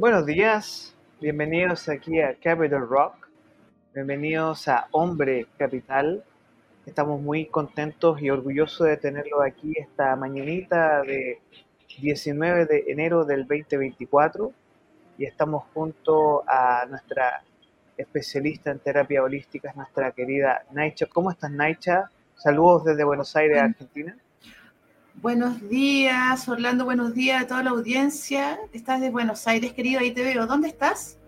Buenos días, bienvenidos aquí a Capital Rock, bienvenidos a Hombre Capital. Estamos muy contentos y orgullosos de tenerlo aquí esta mañanita de 19 de enero del 2024 y estamos junto a nuestra especialista en terapia holística, nuestra querida Naicha. ¿Cómo estás, Naicha? Saludos desde Buenos Aires, Argentina. Buenos días, Orlando, buenos días a toda la audiencia. Estás de Buenos Aires, querido, ahí te veo. ¿Dónde estás?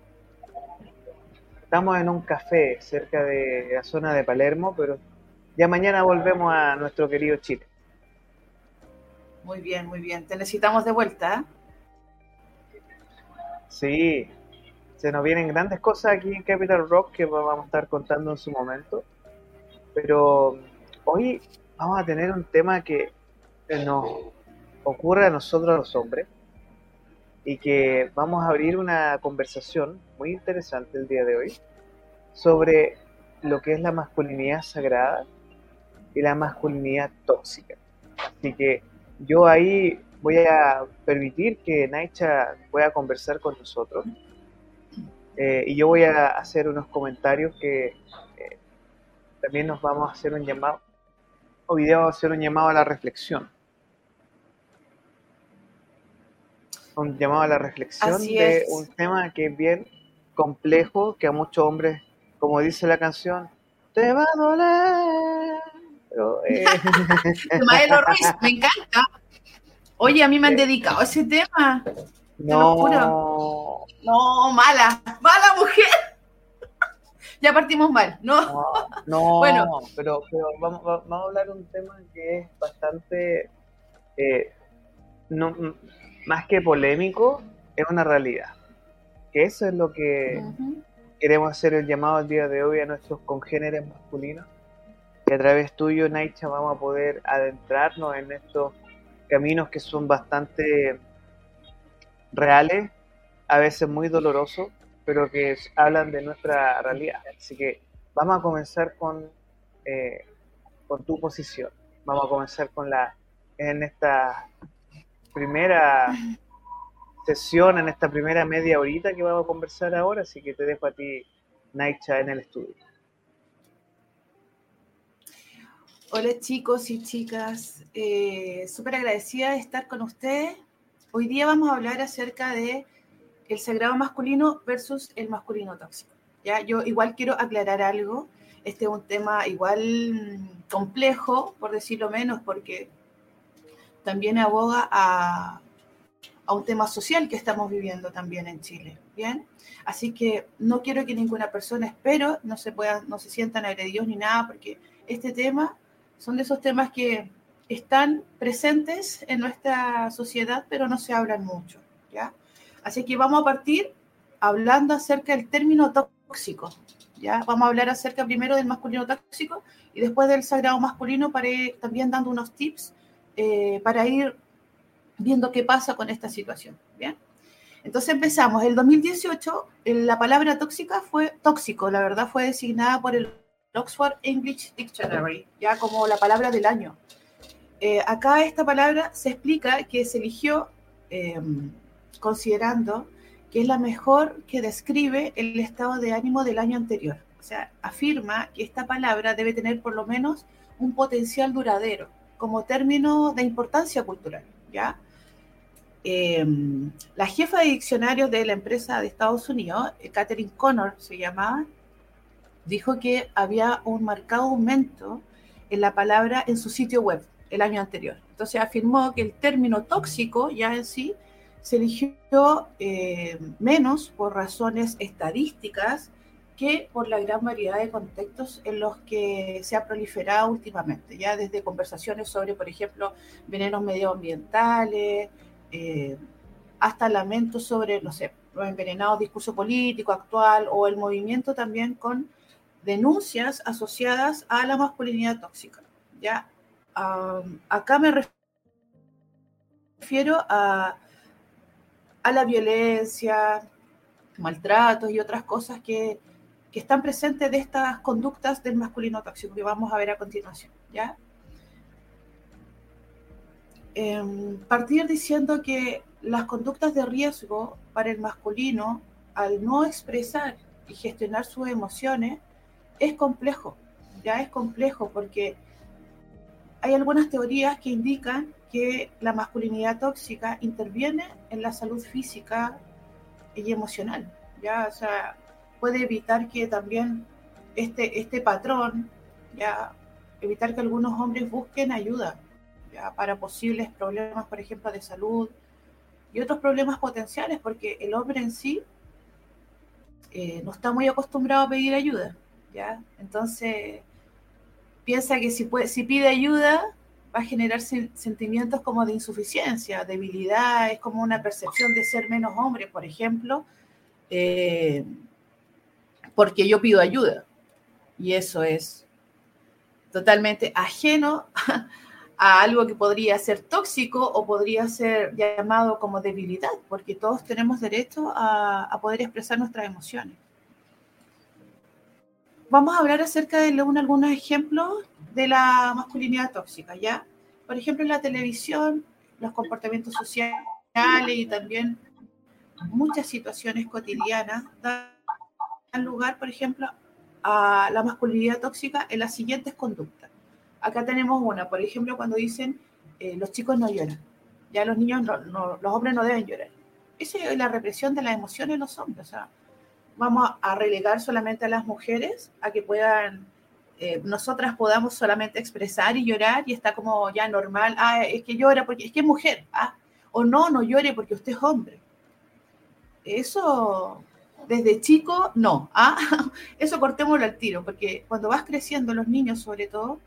Estamos en un café cerca de la zona de Palermo, pero ya mañana volvemos a nuestro querido Chile. Muy bien, muy bien. Te necesitamos de vuelta. ¿eh? Sí, se nos vienen grandes cosas aquí en Capital Rock que vamos a estar contando en su momento. Pero hoy vamos a tener un tema que nos ocurre a nosotros los hombres y que vamos a abrir una conversación muy interesante el día de hoy sobre lo que es la masculinidad sagrada y la masculinidad tóxica. Así que yo ahí voy a permitir que Naicha pueda conversar con nosotros eh, y yo voy a hacer unos comentarios que eh, también nos vamos a hacer un llamado, día vamos a hacer un llamado a la reflexión. Un llamado a la reflexión de un tema que es bien complejo, que a muchos hombres, como dice la canción, te va a doler. Pero, eh... Ruiz, me encanta. Oye, a mí me han dedicado a ese tema. No. No, mala, mala mujer. ya partimos mal, ¿no? No, bueno. pero, pero vamos, vamos, a hablar de un tema que es bastante... Eh, no, más que polémico, es una realidad. Que eso es lo que queremos hacer el llamado el día de hoy a nuestros congéneres masculinos. Que a través tuyo, Naicha, vamos a poder adentrarnos en estos caminos que son bastante reales, a veces muy dolorosos, pero que hablan de nuestra realidad. Así que vamos a comenzar con, eh, con tu posición. Vamos a comenzar con la en esta primera sesión, en esta primera media horita que vamos a conversar ahora, así que te dejo a ti, Naicha, en el estudio. Hola chicos y chicas, eh, súper agradecida de estar con ustedes. Hoy día vamos a hablar acerca de el sagrado masculino versus el masculino tóxico. Ya, yo igual quiero aclarar algo. Este es un tema igual complejo, por decirlo menos, porque también aboga a, un tema social que estamos viviendo también en Chile. Bien, así que no quiero que ninguna persona, espero, no se puedan, no se sientan agredidos ni nada, porque este tema son de esos temas que están presentes en nuestra sociedad, pero no se hablan mucho. ¿ya? Así que vamos a partir hablando acerca del término tóxico. ¿ya? Vamos a hablar acerca primero del masculino tóxico y después del sagrado masculino para también dando unos tips eh, para ir viendo qué pasa con esta situación. ¿bien? Entonces empezamos. El 2018, la palabra tóxica fue tóxico, la verdad fue designada por el Oxford English Dictionary, ya como la palabra del año. Eh, acá esta palabra se explica que se eligió em, considerando que es la mejor que describe el estado de ánimo del año anterior. O sea, afirma que esta palabra debe tener por lo menos un potencial duradero como término de importancia cultural, ¿ya? Em, la jefa de diccionarios de la empresa de Estados Unidos, eh, Catherine Connor se llamaba, dijo que había un marcado aumento en la palabra en su sitio web el año anterior. Entonces afirmó que el término tóxico ya en sí se eligió eh, menos por razones estadísticas que por la gran variedad de contextos en los que se ha proliferado últimamente, ya desde conversaciones sobre, por ejemplo, venenos medioambientales, eh, hasta lamentos sobre, no sé, los envenenados discurso político actual o el movimiento también con denuncias asociadas a la masculinidad tóxica. ¿ya? acá me refiero a, a la violencia, maltratos y otras cosas que que están presentes de estas conductas del masculino tóxico que vamos a ver a continuación. ¿ya? Em, partir diciendo que las conductas de riesgo para el masculino al no expresar y gestionar sus emociones es complejo, ya es complejo porque hay algunas teorías que indican que la masculinidad tóxica interviene en la salud física y emocional, ya, o sea, puede evitar que también este, este patrón, ya, evitar que algunos hombres busquen ayuda ya, para posibles problemas, por ejemplo, de salud y otros problemas potenciales, porque el hombre en sí eh, no está muy acostumbrado a pedir ayuda, ¿ya? Entonces, piensa que si, puede, si pide ayuda va a generar sentimientos como de insuficiencia, debilidad, es como una percepción de ser menos hombre, por ejemplo, eh, porque yo pido ayuda. Y eso es totalmente ajeno a algo que podría ser tóxico o podría ser llamado como debilidad, porque todos tenemos derecho a, poder expresar nuestras emociones vamos a hablar acerca de algunos ejemplos de la masculinidad tóxica, ¿ya? Por ejemplo, en la televisión, los comportamientos sociales y también muchas situaciones cotidianas dan lugar, por ejemplo, a la masculinidad tóxica en las siguientes conductas. Acá tenemos una, por ejemplo, cuando dicen eh, los chicos no lloran, ya los niños, no, los hombres no deben llorar. Esa es la represión de las emociones de los hombres. O sea, vamos a relegar solamente a las mujeres a que puedan, eh, nosotras podamos solamente expresar y llorar y está como ya normal, ah, es que llora porque es que es mujer, ah, o no, no llore porque usted es hombre. Eso desde chico, no, ah, eso cortémoslo al tiro, porque cuando vas creciendo los niños sobre todo,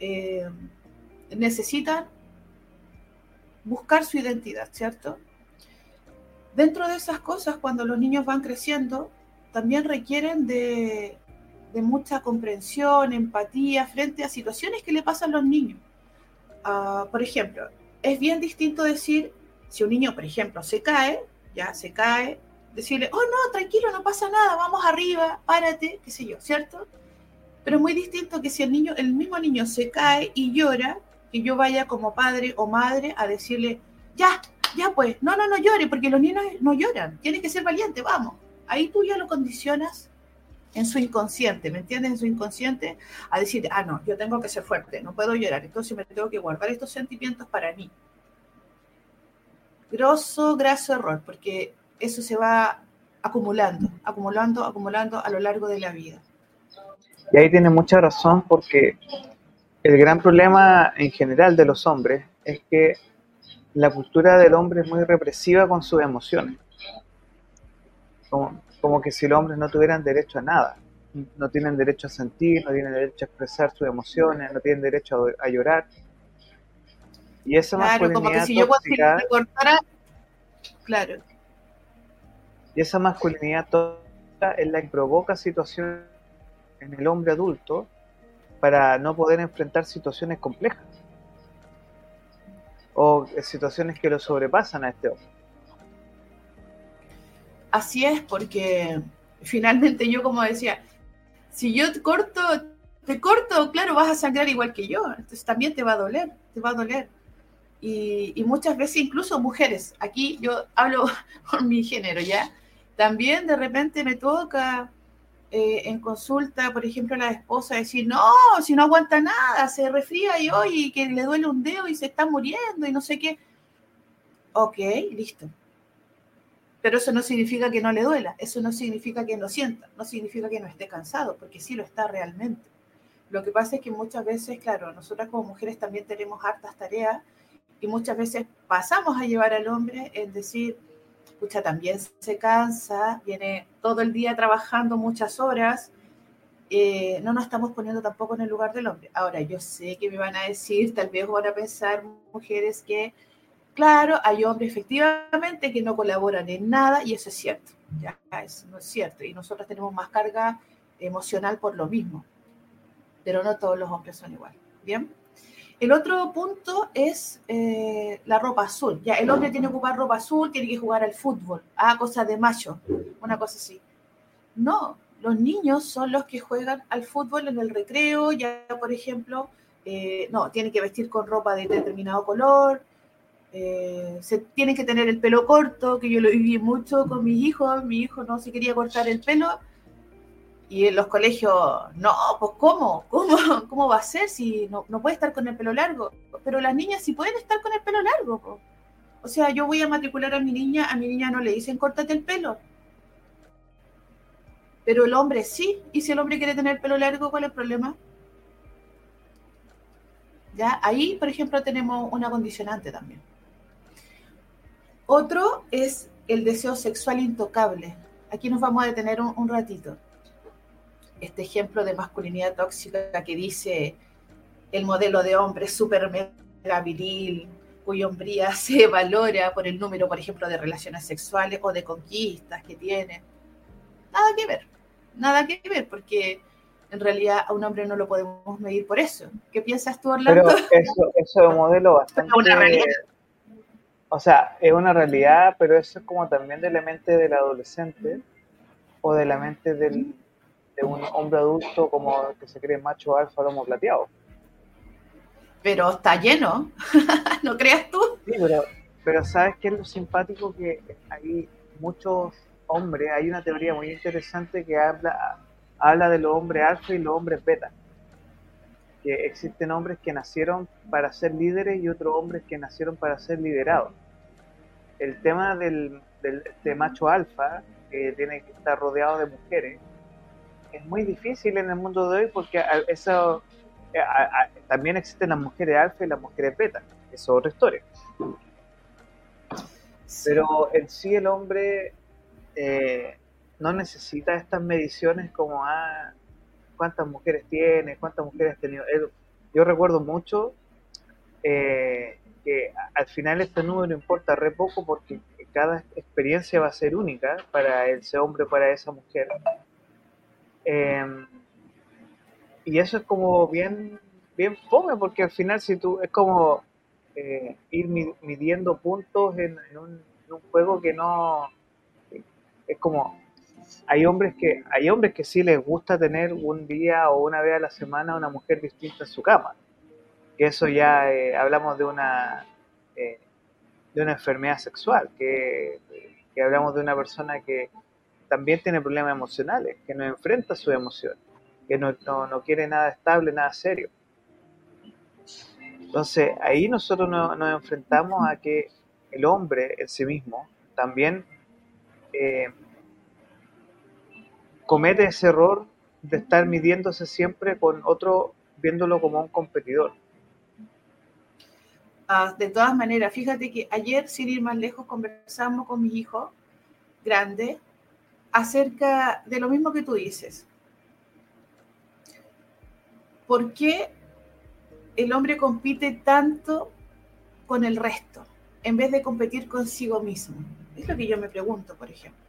eh, necesitan buscar su identidad, ¿cierto? Dentro de esas cosas, cuando los niños van creciendo, también requieren de, mucha comprensión, empatía frente a situaciones que le pasan a los niños. Ah, por ejemplo, es bien distinto decir, si un niño, por ejemplo, se cae, ya se cae, decirle, oh no, tranquilo, no pasa nada, vamos arriba, párate, qué sé yo, ¿cierto? Pero es muy distinto que si el niño, el mismo niño se cae y llora, que yo vaya como padre o madre a decirle, ya, ya pues, no, no, no llore, porque los niños no lloran, tiene que ser valiente, vamos ahí tú ya lo condicionas en su inconsciente, ¿me entiendes? En su inconsciente a decir, ah, no, yo tengo que ser fuerte, no puedo llorar, entonces me tengo que guardar estos sentimientos para mí. Grosso, graso error, porque eso se va acumulando, acumulando, acumulando a lo largo de la vida. Y ahí tiene mucha razón porque el gran problema en general de los hombres es que la cultura del hombre es muy represiva con sus emociones como, que si los hombres no tuvieran derecho a nada. No tienen derecho a sentir, no tienen derecho a expresar sus emociones, no tienen derecho a, llorar. Y esa claro, como que si yo cortara, claro. Y esa masculinidad tóxica es la que provoca situaciones en el hombre adulto para no poder enfrentar situaciones complejas o situaciones que lo sobrepasan a este hombre. Así es, porque finalmente yo como decía, si yo te corto, te corto, claro, vas a sangrar igual que yo, entonces también te va a doler, te va a doler. Y, muchas veces incluso mujeres, aquí yo hablo por mi género, ¿ya? También de repente me toca eh, en consulta, por ejemplo, la esposa decir, no, si no aguanta nada, se resfría y hoy que le duele un dedo y se está muriendo y no sé qué. Ok, listo. Pero eso no significa que no le duela, eso no significa que no sienta, no significa que no esté cansado, porque sí lo está realmente. Lo que pasa es que muchas veces, claro, nosotras como mujeres también tenemos hartas tareas y muchas veces pasamos a llevar al hombre en decir, escucha, también se cansa, viene todo el día trabajando muchas horas, eh, no nos estamos poniendo tampoco en el lugar del hombre. Ahora, yo sé que me van a decir, tal vez van a pensar mujeres que Claro, hay hombres efectivamente que no colaboran en nada y eso es cierto, ya eso no es cierto. Y nosotros tenemos más carga emocional por lo mismo, pero no todos los hombres son igual. Bien. El otro punto es eh, la ropa azul. Ya, el hombre tiene que ocupar ropa azul, tiene que jugar al fútbol, ah, cosas de macho, una cosa así. No, los niños son los que juegan al fútbol en el recreo, ya por ejemplo, eh, no, tienen que vestir con ropa de determinado color, eh, se tienen que tener el pelo corto, que yo lo viví mucho con mis hijos, mi hijo no se quería cortar el pelo, y en los colegios, no, pues ¿cómo? ¿Cómo, cómo va a ser si no, no puede estar con el pelo largo? Pero las niñas sí pueden estar con el pelo largo. O sea, yo voy a matricular a mi niña, a mi niña no le dicen córtate el pelo. Pero el hombre sí, y si el hombre quiere tener pelo largo, ¿cuál es el problema? ¿Ya? Ahí, por ejemplo, tenemos una condicionante también. Otro es el deseo sexual intocable. Aquí nos vamos a detener un, ratito. Este ejemplo de masculinidad tóxica que dice el modelo de hombre súper mega viril, cuya hombría se valora por el número, por ejemplo, de relaciones sexuales o de conquistas que tiene. Nada que ver, nada que ver, porque en realidad a un hombre no lo podemos medir por eso. ¿Qué piensas tú, Orlando? Pero eso, eso es un modelo bastante... Una realidad. O sea, es una realidad, pero eso es como también de la mente del adolescente o de la mente del, de un hombre adulto como que se cree macho alfa lomo plateado. Pero está lleno, ¿no creas tú? Sí, pero, pero ¿sabes qué es lo simpático? Que hay muchos hombres, hay una teoría muy interesante que habla habla de los hombres alfa y los hombres beta. Que existen hombres que nacieron para ser líderes y otros hombres que nacieron para ser liderados. El tema del, de macho alfa, que tiene que estar rodeado de mujeres, es muy difícil en el mundo de hoy porque eso, eh, también existen las mujeres alfa y las mujeres beta. Eso es otra historia. Pero en sí el hombre eh, no necesita estas mediciones como ah, cuántas mujeres tiene, cuántas mujeres ha tenido. Yo recuerdo mucho eh, que al final este número importa re poco porque cada experiencia va a ser única para ese hombre, para esa mujer. Em, y eso es como bien, bien fome porque al final si tú es como eh, ir midiendo puntos en, un, juego que no es como hay hombres que hay hombres que sí les gusta tener un día o una vez a la semana una mujer distinta en su cama. Que eso ya eh, hablamos de una eh, de una enfermedad sexual que, hablamos de una persona que también tiene problemas emocionales que no enfrenta su emoción que no, no, quiere nada estable nada serio entonces ahí nosotros nos enfrentamos a que el hombre en sí mismo también eh, comete ese error de estar midiéndose siempre con otro, viéndolo como un competidor. Ah, de todas maneras, fíjate que ayer, sin ir más lejos, conversamos con mi hijo grande acerca de lo mismo que tú dices. ¿Por qué el hombre compite tanto con el resto en vez de competir consigo mismo? Es lo que yo me pregunto, por ejemplo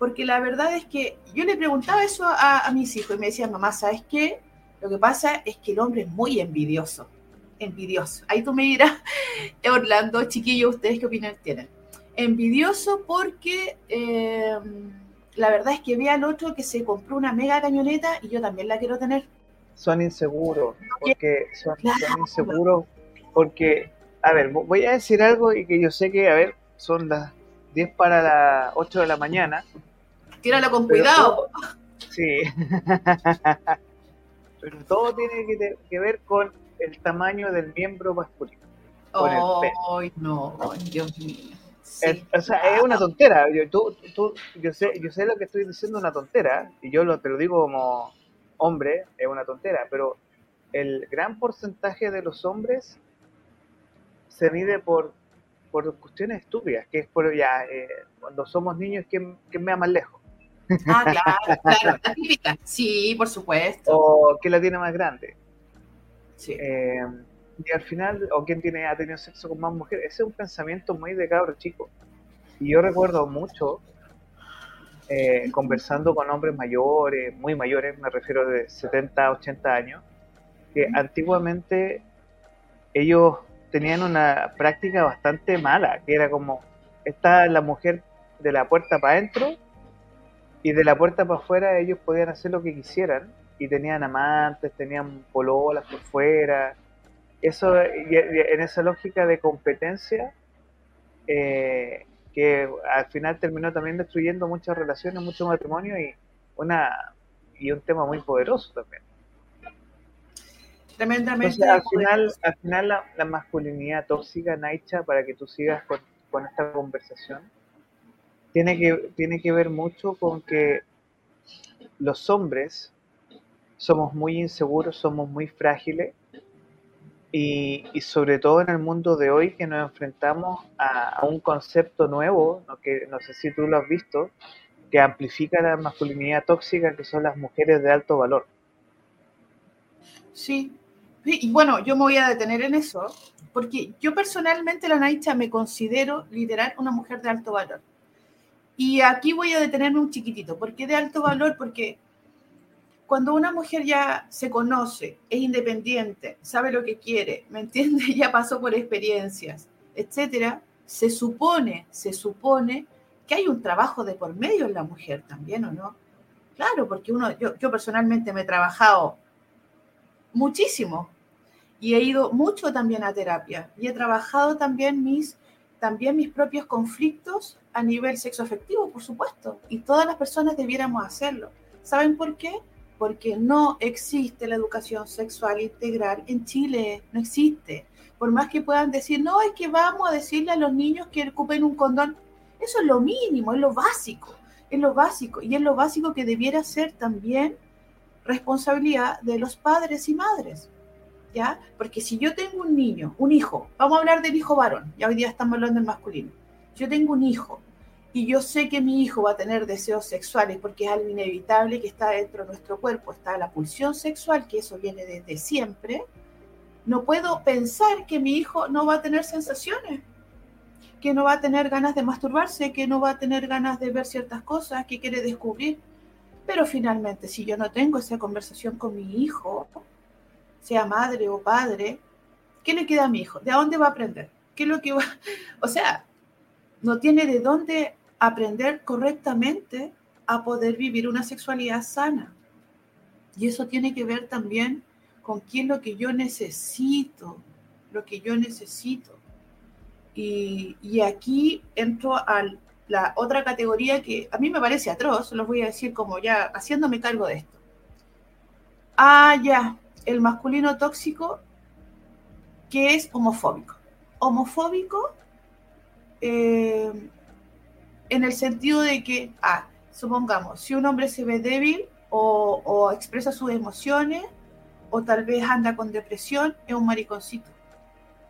porque la verdad es que yo le preguntaba eso a, mis hijos y me decían, mamá, ¿sabes qué? Lo que pasa es que el hombre es muy envidioso, envidioso. Ahí tú me dirás, Orlando, chiquillo, ¿ustedes qué opinión tienen? Envidioso porque eh, la verdad es que ve al otro que se compró una mega cañoneta y yo también la quiero tener. Son inseguros, porque son, son inseguros, porque, a ver, voy a decir algo y que yo sé que, a ver, son las 10 para las 8 de la mañana, Tíralo con cuidado. sí. Pero todo tiene que, ver con el tamaño del miembro masculino. Ay, no, Dios mío. O sea, es una tontera. Yo, tú, tú, yo, sé, yo sé lo que estoy diciendo, una tontera, y yo lo, te lo digo como hombre, es una tontera, pero el gran porcentaje de los hombres se mide por, por cuestiones estúpidas, que es por ya, eh, cuando somos niños, ¿quién, ¿quién me da más lejos? Ah, claro, claro, la típica. Sí, por supuesto. O quién la tiene más grande. Sí. Eh, y al final, o quién tiene, ha tenido sexo con más mujeres. Ese es un pensamiento muy de cabro chico. Y yo recuerdo mucho eh, conversando con hombres mayores, muy mayores, me refiero de 70, 80 años, que antiguamente ellos tenían una práctica bastante mala, que era como, está la mujer de la puerta para adentro y de la puerta para afuera ellos podían hacer lo que quisieran y tenían amantes, tenían pololas por fuera. Eso, en esa lógica de competencia, eh, que al final terminó también destruyendo muchas relaciones, muchos matrimonios y, una, y un tema muy poderoso también. Tremendamente. al final, al final la, masculinidad tóxica, Naicha, para que tú sigas con, con esta conversación, tiene que, tiene que ver mucho con que los hombres somos muy inseguros, somos muy frágiles y, sobre todo en el mundo de hoy que nos enfrentamos a, un concepto nuevo, que no sé si tú lo has visto, que amplifica la masculinidad tóxica, que son las mujeres de alto valor. Sí, y bueno, yo me voy a detener en eso, porque yo personalmente, la Naicha, me considero literal una mujer de alto valor. Y aquí voy a detenerme un chiquitito. ¿Por qué de alto valor? Porque cuando una mujer ya se conoce, es independiente, sabe lo que quiere, ¿me entiende? Ya pasó por experiencias, etcétera, se supone, se supone que hay un trabajo de por medio en la mujer también, ¿o no? Claro, porque uno, yo, yo personalmente me he trabajado muchísimo y he ido mucho también a terapia y he trabajado también mis también mis propios conflictos a nivel sexoafectivo, por supuesto, y todas las personas debiéramos hacerlo. ¿Saben por qué? Porque no existe la educación sexual integral en Chile, no existe. Por más que puedan decir, no, es que vamos a decirle a los niños que ocupen un condón, eso es lo mínimo, es lo básico, es lo básico, y es lo básico que debiera ser también responsabilidad de los padres y madres. ¿ya? Porque si yo tengo un niño, un hijo, vamos a hablar del hijo varón, ya hoy día estamos hablando del masculino. Yo tengo un hijo y yo sé que mi hijo va a tener deseos sexuales porque es algo inevitable que está dentro de nuestro cuerpo, está la pulsión sexual, que eso viene desde siempre. No puedo pensar que mi hijo no va a tener sensaciones, que no va a tener ganas de masturbarse, que no va a tener ganas de ver ciertas cosas, que quiere descubrir. Pero finalmente, si yo no tengo esa conversación con mi hijo, sea madre o padre, ¿qué le queda a mi hijo? ¿De dónde va a aprender? ¿Qué es lo que va? O sea, no tiene de dónde aprender correctamente a poder vivir una sexualidad sana. Y eso tiene que ver también con qué lo que yo necesito, lo que yo necesito. Y, y aquí entro a la otra categoría que a mí me parece atroz, lo voy a decir como ya haciéndome cargo de esto. Ah, ya, el masculino tóxico que es homofóbico. Homofóbico eh, en el sentido de que, ah, supongamos, si un hombre se ve débil o, expresa sus emociones, o tal vez anda con depresión, es un mariconcito,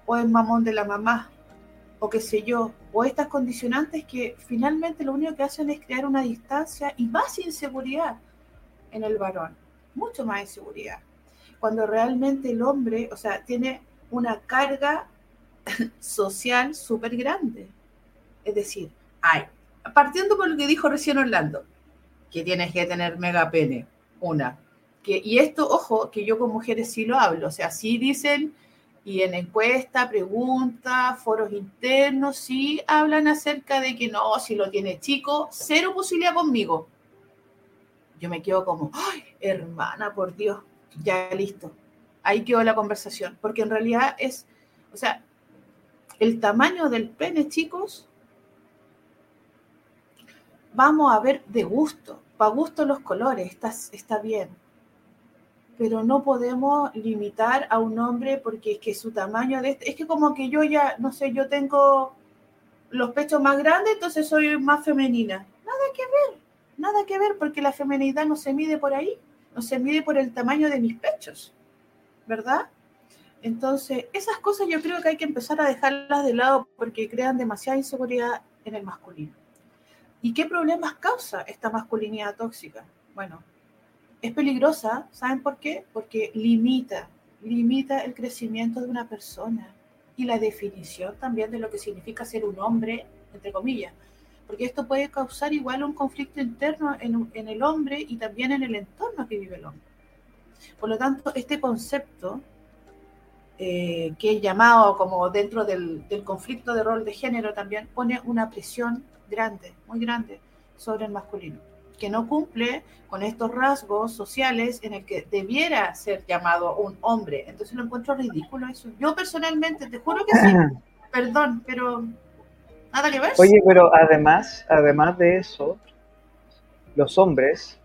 o es mamón de la mamá, o qué sé yo, o estas condicionantes que finalmente lo único que hacen es crear una distancia y más inseguridad en el varón, mucho más inseguridad cuando realmente el hombre, o sea, tiene una carga social súper grande. Es decir, hay, partiendo por lo que dijo recién Orlando, que tienes que tener mega pene, una. Que, y esto, ojo, que yo con mujeres sí lo hablo, o sea, sí dicen, y en encuesta, pregunta, foros internos, sí hablan acerca de que no, si lo tiene chico, cero posibilidad conmigo. Yo me quedo como, ay, hermana, por Dios, ya listo. Ahí quedó la conversación, porque en realidad es, o sea, el tamaño del pene, chicos, vamos a ver de gusto, para gusto los colores, está, está bien, pero no podemos limitar a un hombre porque es que su tamaño de este, es que como que yo ya, no sé, yo tengo los pechos más grandes, entonces soy más femenina. Nada que ver, nada que ver, porque la feminidad no se mide por ahí no se mide por el tamaño de mis pechos, ¿verdad? Entonces, esas cosas yo creo que hay que empezar a dejarlas de lado porque crean demasiada inseguridad en el masculino. ¿Y qué problemas causa esta masculinidad tóxica? Bueno, es peligrosa, ¿saben por qué? Porque limita, limita el crecimiento de una persona y la definición también de lo que significa ser un hombre, entre comillas porque esto puede causar igual un conflicto interno en, el hombre y también en el entorno que vive el hombre. Por lo tanto, este concepto, eh, que es llamado como dentro del, conflicto de rol de género, también pone una presión grande, muy grande, sobre el masculino, que no cumple con estos rasgos sociales en el que debiera ser llamado un hombre. Entonces lo encuentro ridículo eso. Yo personalmente, te juro que sí, perdón, pero Nada que ver. Oye, pero además, además de eso, los hombres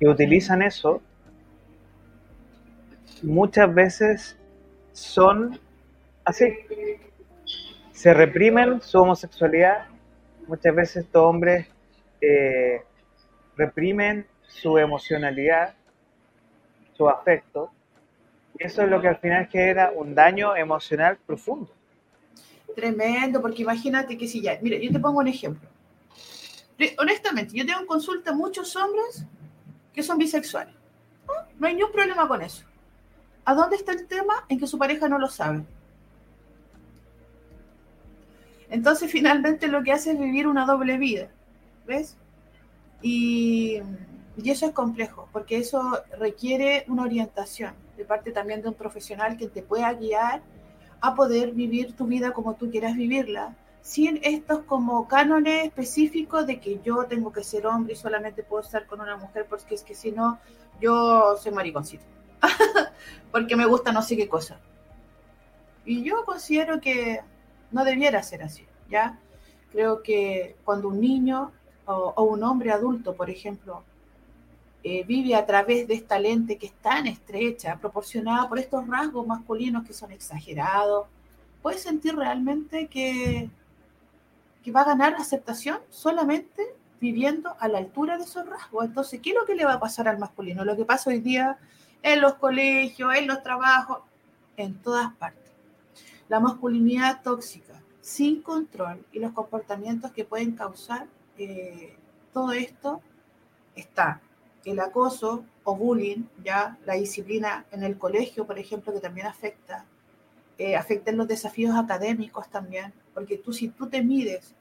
que utilizan eso muchas veces son así. Se reprimen su homosexualidad. Muchas veces estos hombres eh, reprimen su emocionalidad, su afecto. Y eso es lo que al final genera un daño emocional profundo. Tremendo, porque imagínate que si ya, mira, yo te pongo un ejemplo. Honestamente, yo tengo en consulta muchos hombres que son bisexuales. No hay ningún problema con eso. ¿A dónde está el tema? En que su pareja no lo sabe. Entonces, finalmente lo que hace es vivir una doble vida. ¿Ves? Y, y, eso es complejo, porque eso requiere una orientación de parte también de un profesional que te pueda guiar a poder vivir tu vida como tú quieras vivirla, sin estos como cánones específicos de que yo tengo que ser hombre y solamente puedo estar con una mujer, porque es que si no, yo soy mariconcito, porque me gusta no sé qué cosa. Y yo considero que no debiera ser así, ¿ya? Creo que cuando un niño o, un hombre adulto, por ejemplo, eh, vive a través de esta lente que es tan estrecha, proporcionada por estos rasgos masculinos que son exagerados, puede sentir realmente que, que va a ganar aceptación solamente viviendo a la altura de esos rasgos. Entonces, ¿qué es lo que le va a pasar al masculino? Lo que pasa hoy día en los colegios, en los trabajos, en todas partes. La masculinidad tóxica, sin control y los comportamientos que pueden causar eh, todo esto está el acoso o bullying, ya la disciplina en el colegio, por ejemplo, que también afecta, eh, afecta en los desafíos académicos también, porque tú si tú te mides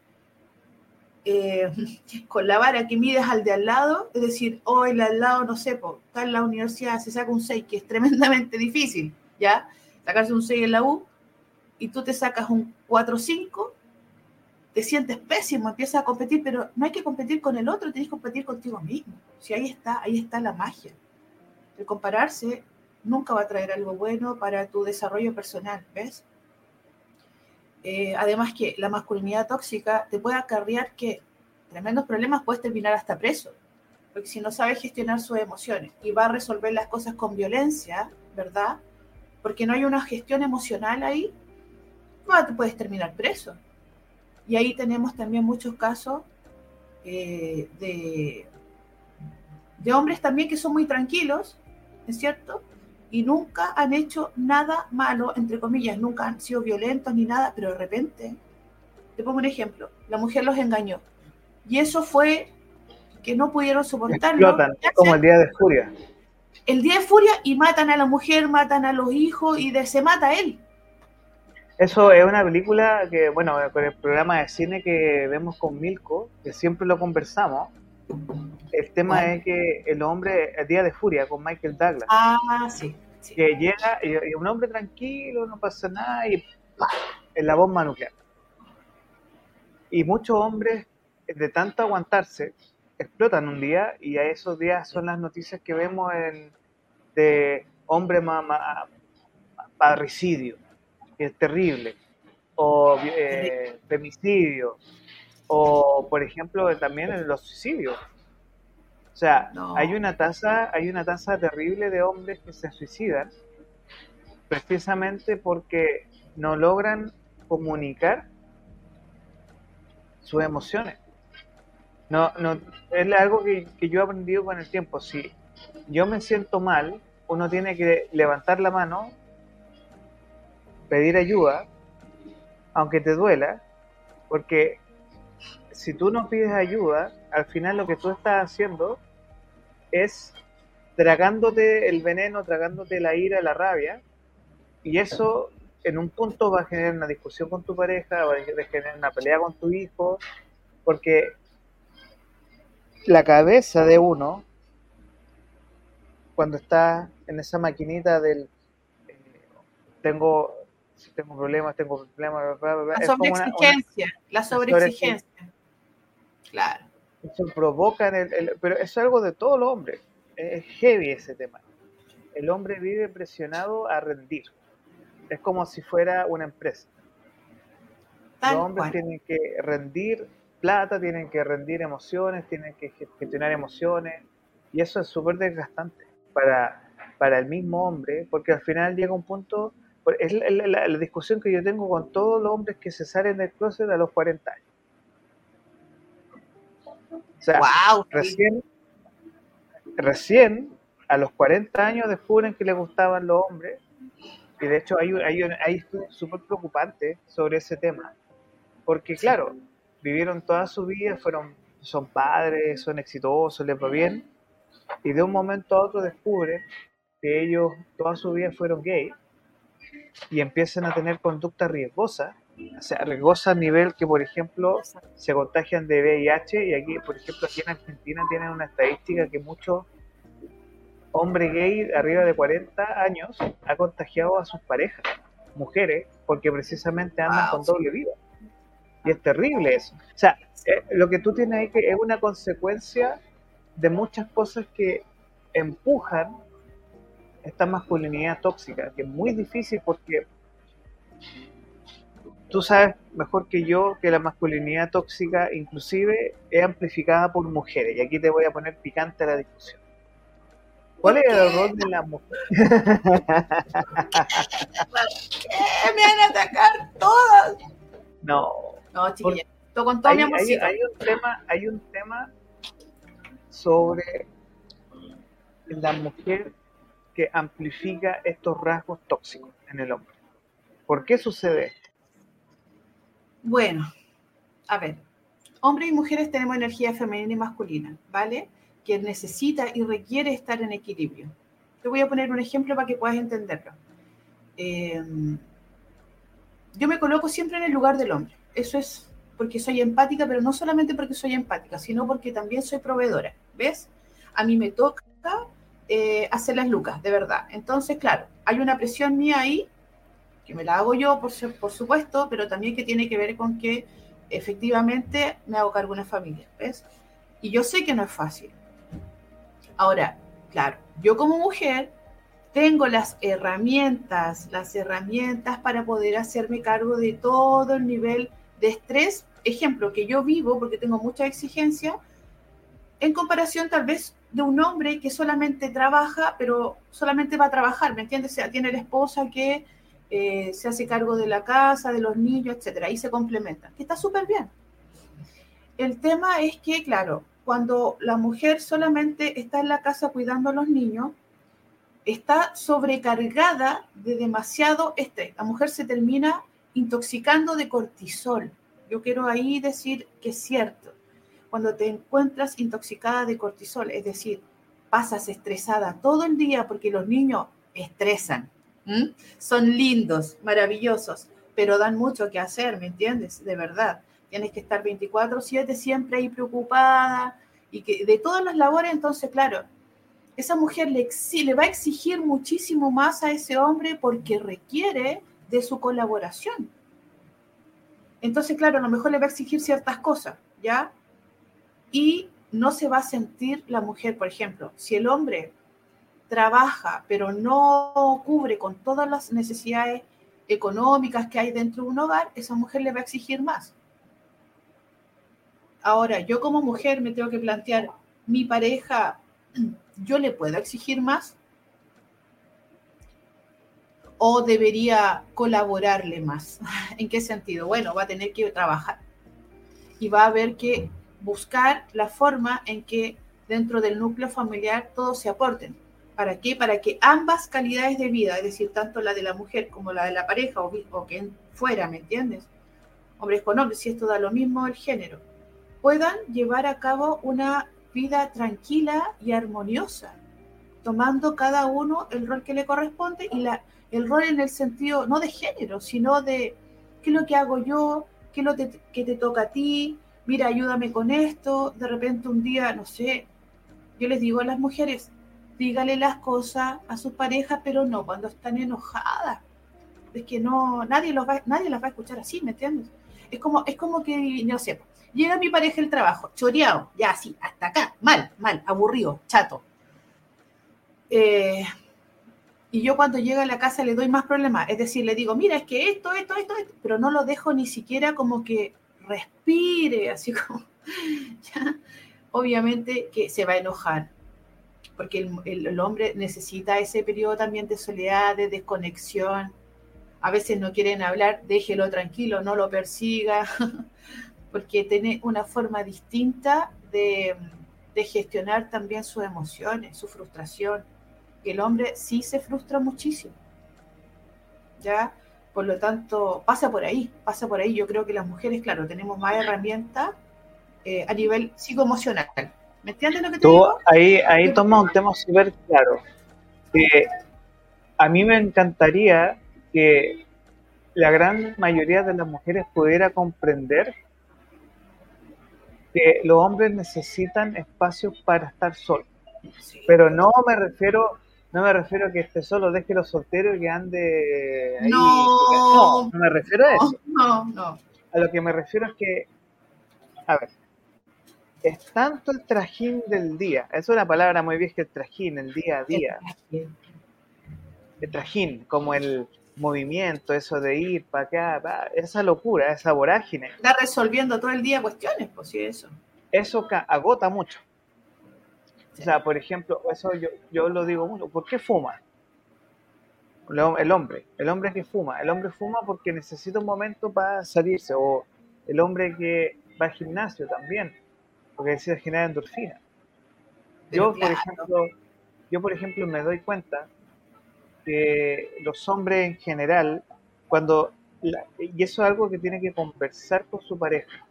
eh, con la vara que mides al de al lado, es decir, hoy el de al lado, no sé, está en la universidad, se saca un 6, que es tremendamente difícil, ¿ya? Sacarse un 6 en la U, y tú te sacas un 4-5, te sientes pésimo, empiezas a competir, pero no hay que competir con el otro, tienes que competir contigo mismo. Si ahí está, ahí está la magia. El compararse nunca va a traer algo bueno para tu desarrollo personal, ¿ves? Eh, además que la masculinidad tóxica te puede acarrear que tremendos problemas puedes terminar hasta preso, porque si no sabes gestionar sus emociones y va a resolver las cosas con violencia, ¿verdad? Porque no hay una gestión emocional ahí, te puedes terminar preso. Y ahí tenemos también muchos casos eh, de, de hombres también que son muy tranquilos, ¿es cierto? Y nunca han hecho nada malo, entre comillas, nunca han sido violentos ni nada, pero de repente, te pongo un ejemplo, la mujer los engañó. Y eso fue que no pudieron soportarlo. Explotan, como el día de furia. El día de furia y matan a la mujer, matan a los hijos y de, se mata a él. Eso es una película que, bueno, con el programa de cine que vemos con Milko, que siempre lo conversamos. El tema es que el hombre, el día de furia con Michael Douglas. Ah, sí. Que llega y, un hombre tranquilo, no pasa nada y ¡pah! en la bomba nuclear. Y muchos hombres, de tanto aguantarse, explotan un día y a esos días son las noticias que vemos en, de hombre parricidio que es terrible, o eh, femicidio, o por ejemplo también en los suicidios. O sea, hay una tasa, hay una tasa terrible de hombres que se suicidan precisamente porque no logran comunicar sus emociones. No, no, es algo que, que yo he aprendido con el tiempo. Si yo me siento mal, uno tiene que levantar la mano pedir ayuda, aunque te duela, porque si tú no pides ayuda, al final lo que tú estás haciendo es tragándote el veneno, tragándote la ira, la rabia, y eso en un punto va a generar una discusión con tu pareja, va a generar una pelea con tu hijo, porque la cabeza de uno, cuando está en esa maquinita del eh, tengo tengo problemas, tengo problemas. La sobreexigencia, la sobreexigencia. Claro. Eso provoca, el, pero es algo de todo el hombre. Es heavy ese tema. El hombre vive presionado a rendir. Es como si fuera una empresa. los hombres tienen que rendir plata, tienen que rendir emociones, tienen que gestionar emociones, y eso es súper desgastante para, para el mismo hombre, porque al final llega un punto, es la, discusión que yo tengo con todos los hombres que se salen del closet a los 40 años. O sea, recién, recién a los 40 años descubren que les gustaban los hombres, y de hecho hay, hay, hay estudios súper preocupantes sobre ese tema, porque claro, vivieron toda su vida, fueron, son padres, son exitosos, les va bien, y de un momento a otro descubren que ellos toda su vida fueron gay y empiezan a tener conducta riesgosa, o sea, riesgosa a nivel que, por ejemplo, se contagian de VIH y aquí, por ejemplo, aquí en Argentina tienen una estadística que muchos hombres gay arriba de 40 años ha contagiado a sus parejas, mujeres, porque precisamente andan con doble vida. Y es terrible eso. O sea, eh, lo que tú tienes ahí que es una consecuencia de muchas cosas que empujan esta masculinidad tóxica, que es muy difícil porque tú sabes mejor que yo que la masculinidad tóxica inclusive es amplificada por mujeres. Y aquí te voy a poner picante la discusión. ¿Cuál es el rol de la mujer? qué me van a atacar todas? No. No, chiquilla. Con todo hay, hay, hay, un tema, hay un tema sobre la mujer que amplifica estos rasgos tóxicos en el hombre. ¿Por qué sucede esto? Bueno, a ver, hombres y mujeres tenemos energía femenina y masculina, ¿vale? Que necesita y requiere estar en equilibrio. Te voy a poner un ejemplo para que puedas entenderlo. Em, yo me coloco siempre en el lugar del hombre. Eso es porque soy empática, pero no solamente porque soy empática, sino porque también soy proveedora. ¿Ves? A mí me toca eh, hacer las lucas, de verdad. Entonces, claro, hay una presión mía ahí, que me la hago yo, por, por supuesto, pero también que tiene que ver con que efectivamente me hago cargo de una familia, ¿ves? Y yo sé que no es fácil. Ahora, claro, yo como mujer tengo las herramientas, las herramientas para poder hacerme cargo de todo el nivel de estrés, ejemplo, que yo vivo porque tengo mucha exigencia, en comparación tal vez de un hombre que solamente trabaja, pero solamente va a trabajar, ¿me entiendes? O sea, tiene la esposa que eh, se hace cargo de la casa, de los niños, etcétera, ahí se complementa, que está súper bien. El tema es que, claro, cuando la mujer solamente está en la casa cuidando a los niños, está sobrecargada de demasiado estrés. La mujer se termina intoxicando de cortisol. Yo quiero ahí decir que es cierto. Cuando te encuentras intoxicada de cortisol, es decir, pasas estresada todo el día porque los niños estresan. Son lindos, maravillosos, pero dan mucho que hacer, ¿me entiendes? De verdad. Tienes que estar 24/7 siempre ahí preocupada y que de todas las labores, entonces, claro, esa mujer le, le va a exigir muchísimo más a ese hombre porque requiere de su colaboración. Entonces, claro, a lo mejor le va a exigir ciertas cosas, ¿ya? Y no se va a sentir la mujer, por ejemplo, si el hombre trabaja, pero no cubre con todas las necesidades económicas que hay dentro de un hogar, esa mujer le va a exigir más. Ahora, yo como mujer me tengo que plantear, mi pareja, ¿yo le puedo exigir más? o debería colaborarle más. ¿En qué sentido? Bueno, va a tener que trabajar y va a haber que buscar la forma en que dentro del núcleo familiar todos se aporten. ¿Para qué? Para que ambas calidades de vida, es decir, tanto la de la mujer como la de la pareja o, o quien fuera, ¿me entiendes? Hombres con hombres, si esto da lo mismo el género, puedan llevar a cabo una vida tranquila y armoniosa, tomando cada uno el rol que le corresponde y la, el rol en el sentido no de género, sino de qué es lo que hago yo, qué es lo que te toca a ti, mira, ayúdame con esto, de repente un día, no sé, yo les digo a las mujeres, dígale las cosas a sus parejas, pero no cuando están enojadas. Es que no, nadie, los va, nadie las va a escuchar así, ¿me entiendes? Es como, es como que, no sé, llega mi pareja el trabajo, choreado, ya así, hasta acá, mal, mal, aburrido, chato. Eh, y yo cuando llega a la casa le doy más problemas. Es decir, le digo, mira, es que esto, esto, esto, esto, pero no lo dejo ni siquiera como que respire, así como, obviamente que se va a enojar, porque el, el, hombre necesita ese periodo también de soledad, de desconexión. A veces no quieren hablar, déjelo tranquilo, no lo persiga, porque tiene una forma distinta de, de gestionar también sus emociones, su frustración. El hombre sí se frustra muchísimo. ¿Ya? Por lo tanto, pasa por ahí, pasa por ahí. Yo creo que las mujeres, claro, tenemos más herramientas eh, a nivel psicoemocional. ¿Me entiendes lo que te Tú, digo? Ahí, ahí toma un tema súper claro. A mí me encantaría que la gran mayoría de las mujeres pudiera comprender que los hombres necesitan espacios para estar solos. Sí. Pero no me refiero, no me refiero a que esté solo, déjelo soltero y que ande ahí. No. no, no me refiero a eso. No, no. A lo que me refiero es que, a ver, es tanto el trajín del día, es una palabra muy vieja, el trajín, el día a día, el trajín, como el movimiento, eso de ir para acá, pa, esa locura, esa vorágine, Está resolviendo todo el día cuestiones, pues sí, eso. eso agota mucho. O sea, por ejemplo, eso yo, yo lo digo mucho, ¿por qué fuma? El hom- el hombre, el hombre que fuma, el hombre fuma porque necesita un momento para salirse, o el hombre que va al gimnasio también, porque necesita generar endorfina. Yo, por ejemplo, yo, por ejemplo, me doy cuenta que los hombres en general, cuando, la- y eso es algo que tiene que conversar con su pareja,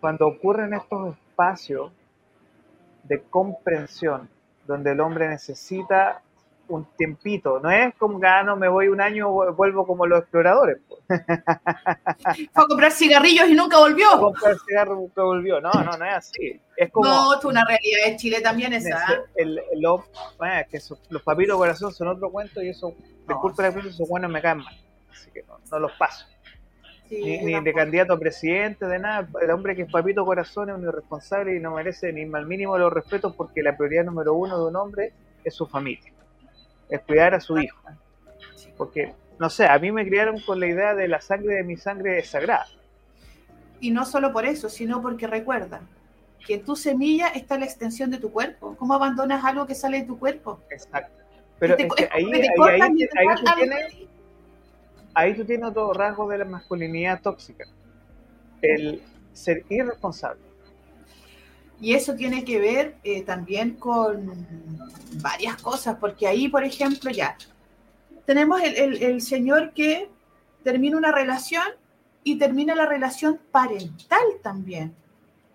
cuando ocurren estos espacios de comprensión, donde el hombre necesita un tiempito, no es como que ah, no me voy un año, vuelvo como los exploradores. Fue a comprar cigarrillos y nunca a volvió. comprar cigarro que volvió, no, no, no es así, es como... No, es una realidad de Chile también esa. ¿eh? El, el, los, bueno, que los papitos corazón son otro cuento y eso, disculpe la expresión, esos buenos me caen mal. Así que no, no los paso. Sí, Ni, de candidato a presidente, de nada. El hombre que es papito corazón es un irresponsable y no merece ni mal mínimo los respetos porque la prioridad número uno de un hombre es su familia. Es cuidar a su hijo. Porque, no sé, a mí me criaron con la idea de la sangre de mi sangre es sagrada. Y no solo por eso, sino porque recuerda que en tu semilla está la extensión de tu cuerpo. ¿Cómo abandonas algo que sale de tu cuerpo? Exacto. Pero te- es que ahí, tú tienes. Ahí tú tienes otro rasgo de la masculinidad tóxica. El ser irresponsable. Y eso tiene que ver eh, también con varias cosas, porque ahí, por ejemplo, ya tenemos el, el- el señor que termina una relación y termina la relación parental también.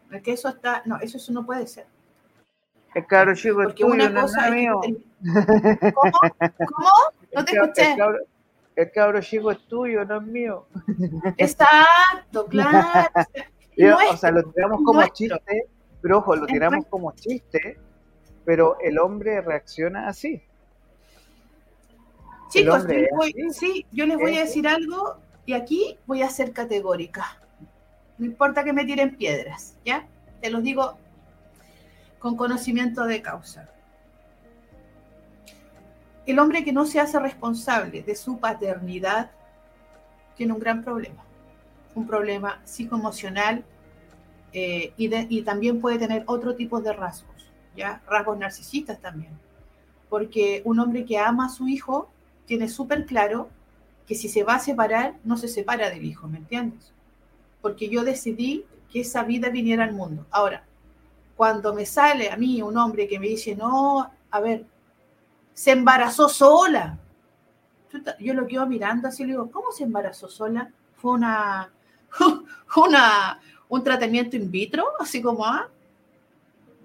Porque eso está, no, eso, eso no puede ser. El cabro chico es Porque tuyo, una no es mío. ¿Cómo? ¿Cómo? No te escuché. El cabro, el cabro chico es tuyo, no es mío. Exacto, claro. O sea, lo tiramos como nuestro. chiste, pero ojo, lo tiramos como chiste, pero el hombre reacciona así. Chicos, hombre yo les es voy- así. sí, yo les voy a decir algo y aquí voy a ser categórica. No importa que me tiren piedras, ¿ya? Te los digo con conocimiento de causa. El hombre que no se hace responsable de su paternidad tiene un gran problema. Un problema psicoemocional eh, y, y también puede tener otro tipo de rasgos, ¿ya? Rasgos narcisistas también. Porque un hombre que ama a su hijo tiene súper claro que si se va a separar, no se separa del hijo, ¿me entiendes? Porque yo decidí que esa vida viniera al mundo. Ahora, cuando me sale a mí un hombre que me dice, no, a ver, se embarazó sola. Yo lo quedo mirando así le digo, ¿cómo se embarazó sola? Fue una, una, un tratamiento in vitro, así como, ah,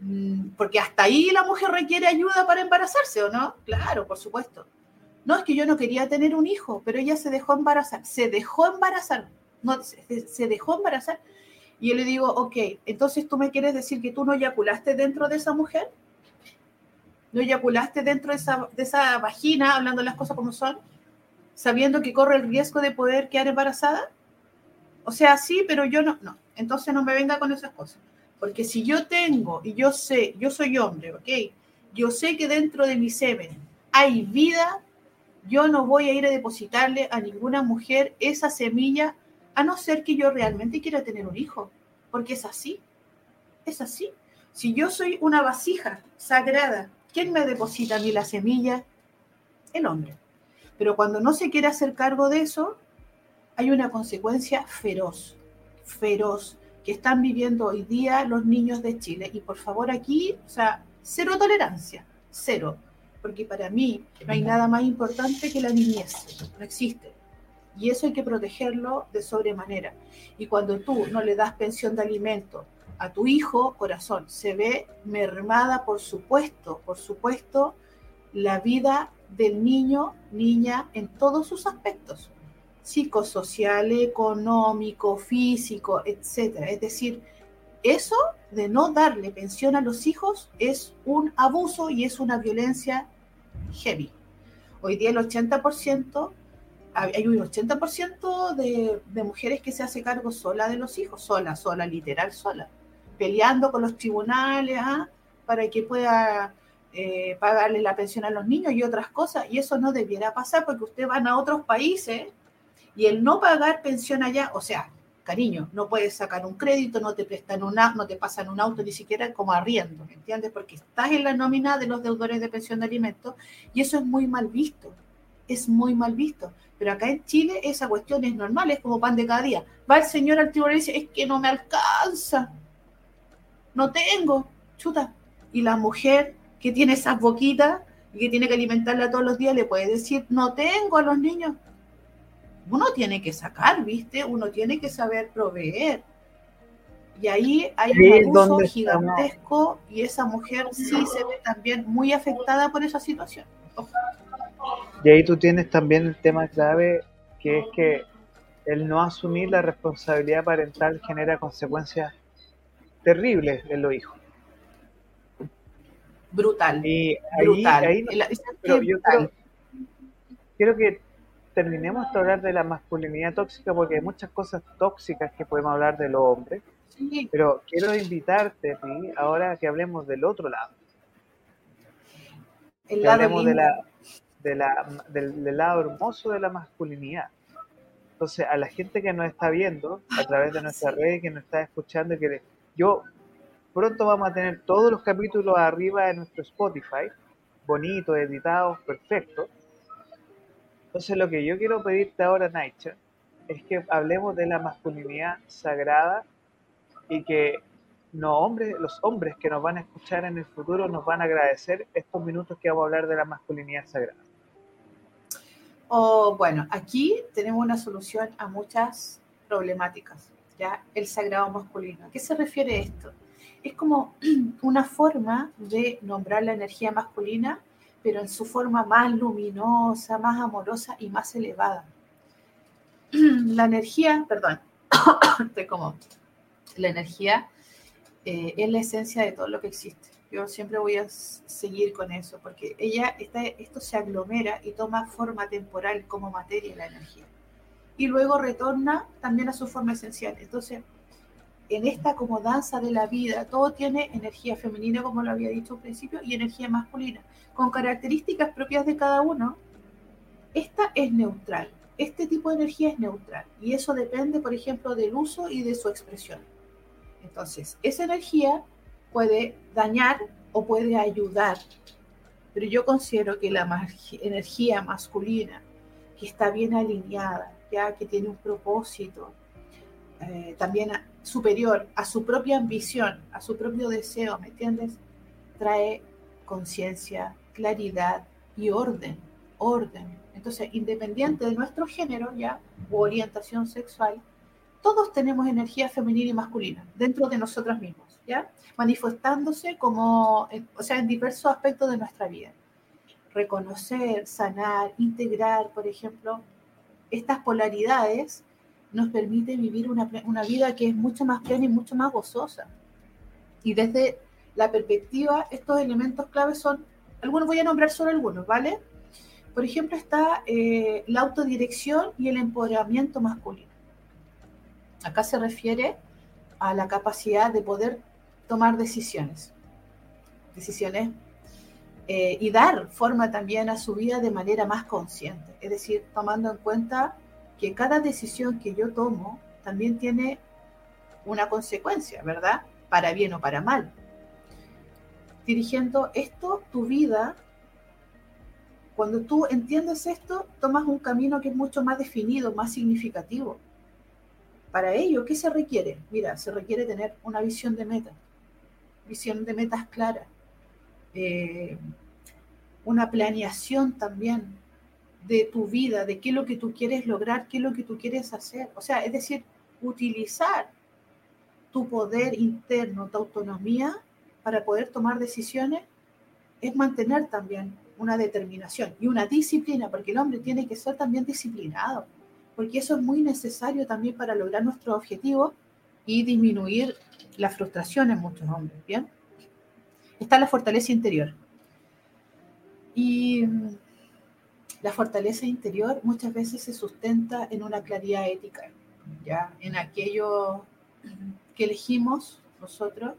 Mm, porque hasta ahí la mujer requiere ayuda para embarazarse, ¿o no? Claro, por supuesto. No, es que yo no quería tener un hijo, pero ella se dejó embarazar, se dejó embarazar, no, se, se dejó embarazar. Y yo le digo, ok, entonces tú me quieres decir que tú no eyaculaste dentro de esa mujer, no eyaculaste dentro de esa, de esa vagina, hablando las cosas como son, sabiendo que corre el riesgo de poder quedar embarazada. O sea, sí, pero yo no, no. Entonces no me venga con esas cosas. Porque si yo tengo y yo sé, yo soy hombre, ¿ok? Yo sé que dentro de mi semen hay vida, yo no voy a ir a depositarle a ninguna mujer esa semilla, a no ser que yo realmente quiera tener un hijo, porque es así, es así. Si yo soy una vasija sagrada, ¿quién me deposita a mí la semilla? El hombre. Pero cuando no se quiere hacer cargo de eso, hay una consecuencia feroz, feroz, que están viviendo hoy día los niños de Chile. Y por favor aquí, o sea, cero tolerancia, cero. Porque para mí no hay nada más importante que la niñez, no existe. Y eso hay que protegerlo de sobremanera. Y cuando tú no le das pensión de alimento a tu hijo, corazón, se ve mermada, por supuesto, por supuesto, la vida del niño, niña, en todos sus aspectos, psicosocial, económico, físico, etc. Es decir, eso de no darle pensión a los hijos es un abuso y es una violencia heavy. Hoy día el 80%, hay un 80% de, de mujeres que se hace cargo sola de los hijos, sola, sola, literal, sola peleando con los tribunales ¿ah? para que pueda eh, pagarle la pensión a los niños y otras cosas. Y eso no debiera pasar porque ustedes van a otros países y el no pagar pensión allá, o sea, cariño, no puedes sacar un crédito, no te prestan una, no te pasan un auto ni siquiera como arriendo, ¿me entiendes? Porque estás en la nómina de los deudores de pensión de alimentos y eso es muy mal visto, es muy mal visto. Pero acá en Chile esa cuestión es normal, es como pan de cada día. Va el señor al tribunal y dice, es que no me alcanza no tengo, chuta. Y la mujer que tiene esas boquitas y que tiene que alimentarla todos los días le puede decir, no tengo a los niños. Uno tiene que sacar, ¿viste? Uno tiene que saber proveer. Y ahí hay un abuso gigantesco y esa mujer sí se ve también muy afectada por esa situación. Y ahí tú tienes también el tema clave que es que el no asumir la responsabilidad parental genera consecuencias terrible en los hijos. Brutal. Y brutal. pero yo Quiero, que terminemos de hablar de la masculinidad tóxica porque hay muchas cosas tóxicas que podemos hablar de los hombres. Pero quiero invitarte a ti ahora que hablemos del otro lado. El lado hablemos de la, de la, del, lado hermoso de la masculinidad. Entonces, a la gente que nos está viendo a través de nuestra red, que nos está escuchando, que yo pronto vamos a tener todos los capítulos arriba de nuestro Spotify, bonitos, editados, perfectos. Entonces lo que yo quiero pedirte ahora, Naicha, es que hablemos de la masculinidad sagrada y que no, hombres, los hombres que nos van a escuchar en el futuro nos van a agradecer estos minutos que vamos a hablar de la masculinidad sagrada. Oh, bueno, aquí tenemos una solución a muchas problemáticas el sagrado masculino. ¿A qué se refiere esto? Es como una forma de nombrar la energía masculina, pero en su forma más luminosa, más amorosa y más elevada. La energía, perdón, estoy como, la energía eh, es la esencia de todo lo que existe. Yo siempre voy a seguir con eso, porque ella, está, esto se aglomera y toma forma temporal como materia la energía y luego retorna también a su forma esencial. Entonces, en esta como danza de la vida, todo tiene energía femenina, como lo había dicho al principio, y energía masculina, con características propias de cada uno. Esta es neutral, este tipo de energía es neutral, y eso depende, por ejemplo, del uso y de su expresión. Entonces, esa energía puede dañar o puede ayudar, pero yo considero que la energía masculina, que está bien alineada, que tiene un propósito eh, también superior a su propia ambición, a su propio deseo, ¿me entiendes? Trae conciencia, claridad y orden, orden. Entonces, independiente de nuestro género ya o orientación sexual, todos tenemos energía femenina y masculina dentro de nosotros mismos, ¿ya? Manifestándose como, o sea, en diversos aspectos de nuestra vida. Reconocer, sanar, integrar, por ejemplo, estas polaridades nos permite vivir una, vida que es mucho más plena y mucho más gozosa. Y desde la perspectiva, estos elementos claves son, algunos voy a nombrar solo algunos, ¿vale? Por ejemplo, está eh, la autodirección y el empoderamiento masculino. Acá se refiere a la capacidad de poder tomar decisiones. Decisiones eh, y dar forma también a su vida de manera más consciente. Es decir, tomando en cuenta que cada decisión que yo tomo también tiene una consecuencia, ¿verdad? Para bien o para mal. Dirigiendo esto, tu vida, cuando tú entiendes esto, tomas un camino que es mucho más definido, más significativo. Para ello, ¿qué se requiere? Mira, se requiere tener una visión de meta, visión de metas claras, eh, una planeación también de tu vida, de qué es lo que tú quieres lograr, qué es lo que tú quieres hacer. O sea, es decir, utilizar tu poder interno, tu autonomía para poder tomar decisiones, es mantener también una determinación y una disciplina, porque el hombre tiene que ser también disciplinado porque eso es muy necesario también para lograr nuestro objetivo y disminuir la frustración en muchos hombres, ¿bien? Está la fortaleza interior. Y mm, la fortaleza interior muchas veces se sustenta en una claridad ética, ¿ya? En aquello que elegimos nosotros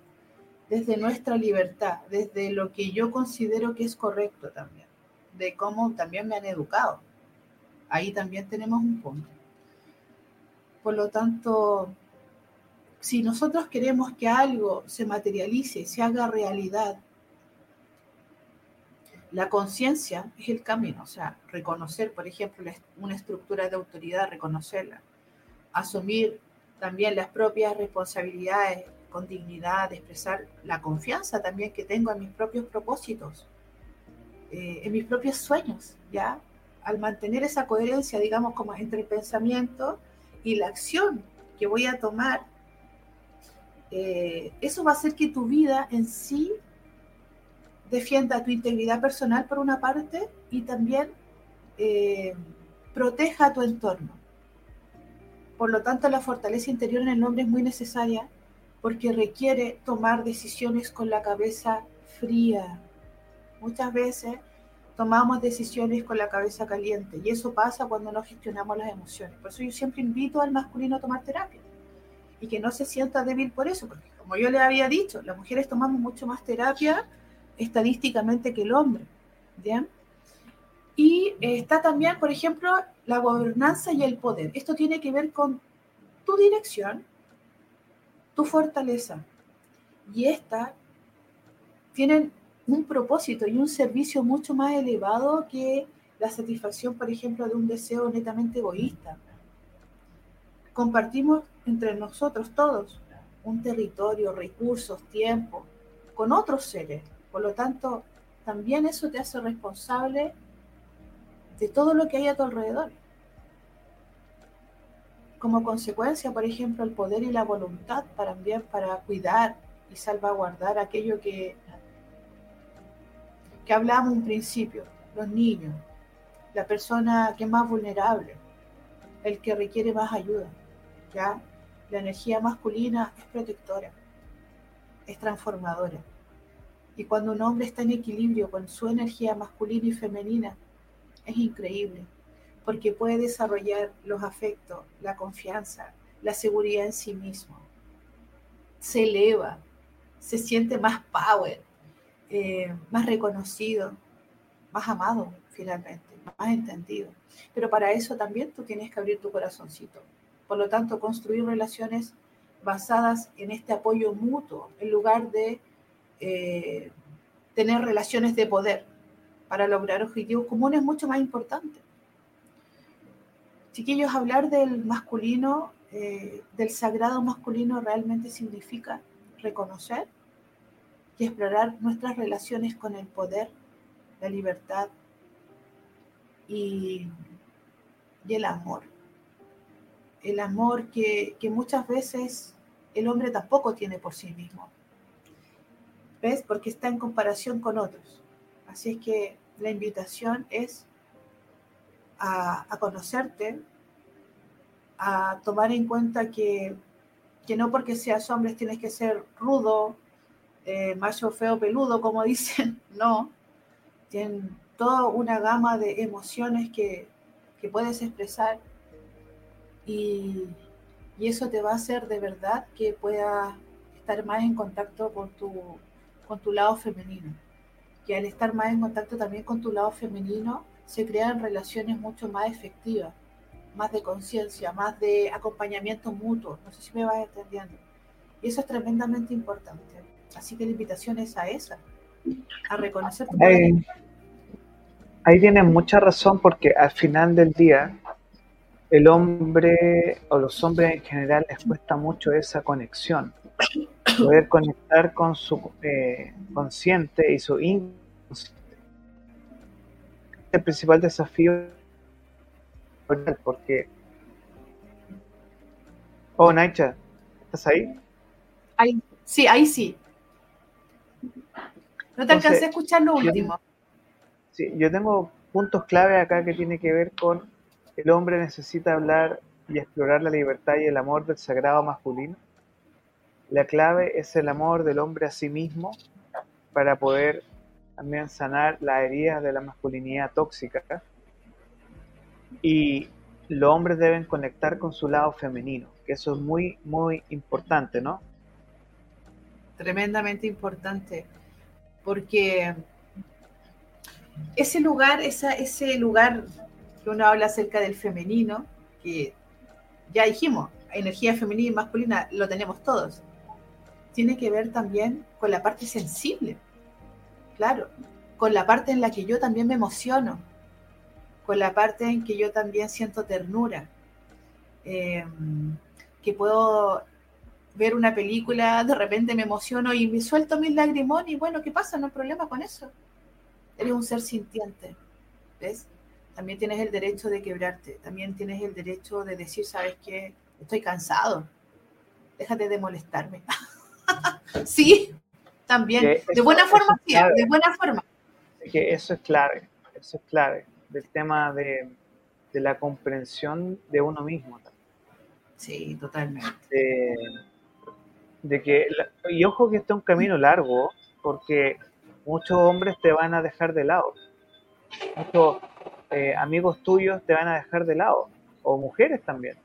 desde nuestra libertad, desde lo que yo considero que es correcto también, de cómo también me han educado ahí también tenemos un punto. Por lo tanto, si nosotros queremos que algo se materialice, se haga realidad, la conciencia es el camino, o sea, reconocer, por ejemplo, una estructura de autoridad, reconocerla, asumir también las propias responsabilidades con dignidad, expresar la confianza también que tengo en mis propios propósitos, eh, en mis propios sueños, ¿ya? al mantener esa coherencia, digamos, como entre el pensamiento y la acción que voy a tomar, eh, eso va a hacer que tu vida en sí defienda tu integridad personal por una parte y también eh, proteja tu entorno. Por lo tanto, la fortaleza interior en el hombre es muy necesaria porque requiere tomar decisiones con la cabeza fría. Muchas veces tomamos decisiones con la cabeza caliente y eso pasa cuando no gestionamos las emociones. Por eso yo siempre invito al masculino a tomar terapia y que no se sienta débil por eso, porque como yo le había dicho, las mujeres tomamos mucho más terapia estadísticamente que el hombre. ¿bien? Y está también, por ejemplo, la gobernanza y el poder. Esto tiene que ver con tu dirección, tu fortaleza. Y esta tienen un propósito y un servicio mucho más elevado que la satisfacción, por ejemplo, de un deseo netamente egoísta. Compartimos entre nosotros todos un territorio, recursos, tiempo, con otros seres. Por lo tanto, también eso te hace responsable de todo lo que hay a tu alrededor. Como consecuencia, por ejemplo, el poder y la voluntad para, también para cuidar y salvaguardar aquello que que hablamos un principio, los niños, la persona que es más vulnerable, el que requiere más ayuda. ¿ya? La energía masculina es protectora, es transformadora. Y cuando un hombre está en equilibrio con su energía masculina y femenina, es increíble, porque puede desarrollar los afectos, la confianza, la seguridad en sí mismo. Se eleva, se siente más power, eh, más reconocido, más amado finalmente, más entendido. Pero para eso también tú tienes que abrir tu corazoncito. Por lo tanto, construir relaciones basadas en este apoyo mutuo, en lugar de eh, tener relaciones de poder para lograr objetivos comunes es mucho más importante. Chiquillos, hablar del masculino, eh, del sagrado masculino realmente significa reconocer y explorar nuestras relaciones con el poder, la libertad y, el amor. El amor que, que muchas veces el hombre tampoco tiene por sí mismo. ¿Ves? Porque está en comparación con otros. Así es que la invitación es a, a, conocerte, a tomar en cuenta que, que, no porque seas hombre tienes que ser rudo, eh, macho feo peludo, como dicen, no. Tienen toda una gama de emociones que, puedes expresar y, eso te va a hacer de verdad que puedas estar más en contacto con tu, con tu lado femenino. que al estar más en contacto también con tu lado femenino, se crean relaciones mucho más efectivas, más de conciencia, más de acompañamiento mutuo. No sé si me vas entendiendo. Y eso es tremendamente importante. Así que la invitación es a esa, a reconocer tu ahí, ahí tienes mucha razón porque al final del día el hombre o los hombres en general les cuesta mucho esa conexión, poder conectar con su eh, consciente y su inconsciente. El principal desafío porque... Oh, Naicha, ¿estás ahí? ahí? Sí, ahí sí. No te alcancé a escuchar lo último. sí, yo tengo puntos clave acá que tiene que ver con el hombre necesita hablar y explorar la libertad y el amor del sagrado masculino. La clave es el amor del hombre a sí mismo para poder también sanar las heridas de la masculinidad tóxica. Y los hombres deben conectar con su lado femenino, que eso es muy, muy importante, ¿no? Tremendamente importante, porque ese lugar, ese lugar que uno habla acerca del femenino, que ya dijimos, energía femenina y masculina lo tenemos todos, tiene que ver también con la parte sensible, claro, con la parte en la que yo también me emociono, con la parte en que yo también siento ternura, eh, que puedo ver una película, de repente me emociono y me suelto mis lagrimón y bueno, ¿qué pasa? No hay problema con eso. Eres un ser sintiente, ¿ves? También tienes el derecho de quebrarte, también tienes el derecho de decir, ¿sabes qué? Estoy cansado, déjate de molestarme. sí, también, de buena forma, sí, de buena forma. Que eso es clave, eso es clave, del tema de, la comprensión de uno mismo. Sí, totalmente. De, que, y ojo que este es un camino largo, porque muchos hombres te van a dejar de lado. Muchos, eh, amigos tuyos te van a dejar de lado, o mujeres también.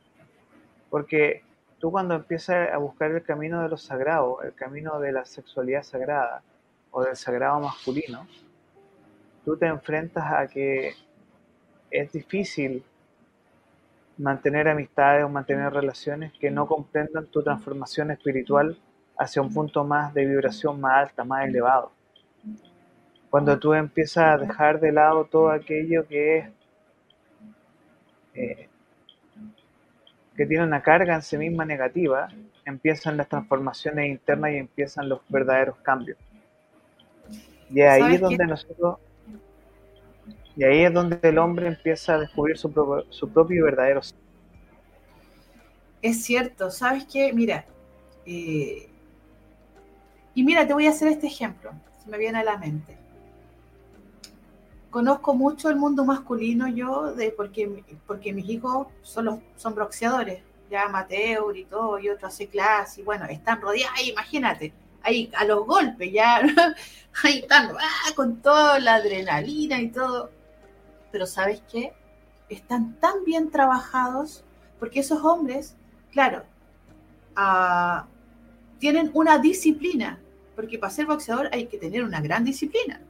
Porque tú cuando empiezas a buscar el camino de lo sagrado, el camino de la sexualidad sagrada o del sagrado masculino, tú te enfrentas a que es difícil mantener amistades o mantener relaciones que no comprendan tu transformación espiritual hacia un punto más de vibración más alta, más elevado. Cuando tú empiezas a dejar de lado todo aquello que es eh, que tiene una carga en sí misma negativa, empiezan las transformaciones internas y empiezan los verdaderos cambios. Y ahí es donde nosotros y ahí es donde el hombre empieza a descubrir su, propio, su propio y verdadero ser. Es cierto, ¿sabes qué? Mira, eh, y mira, te voy a hacer este ejemplo, se me viene a la mente conozco mucho el mundo masculino yo, de porque, porque mis hijos son, son boxeadores, ya Mateo y todo, y otro hace clase, y bueno, están rodeados, imagínate, ahí a los golpes, ya, ahí están ah, con toda la adrenalina y todo. Pero ¿sabes qué? Están tan bien trabajados, porque esos hombres, claro, ah, tienen una disciplina, porque para ser boxeador hay que tener una gran disciplina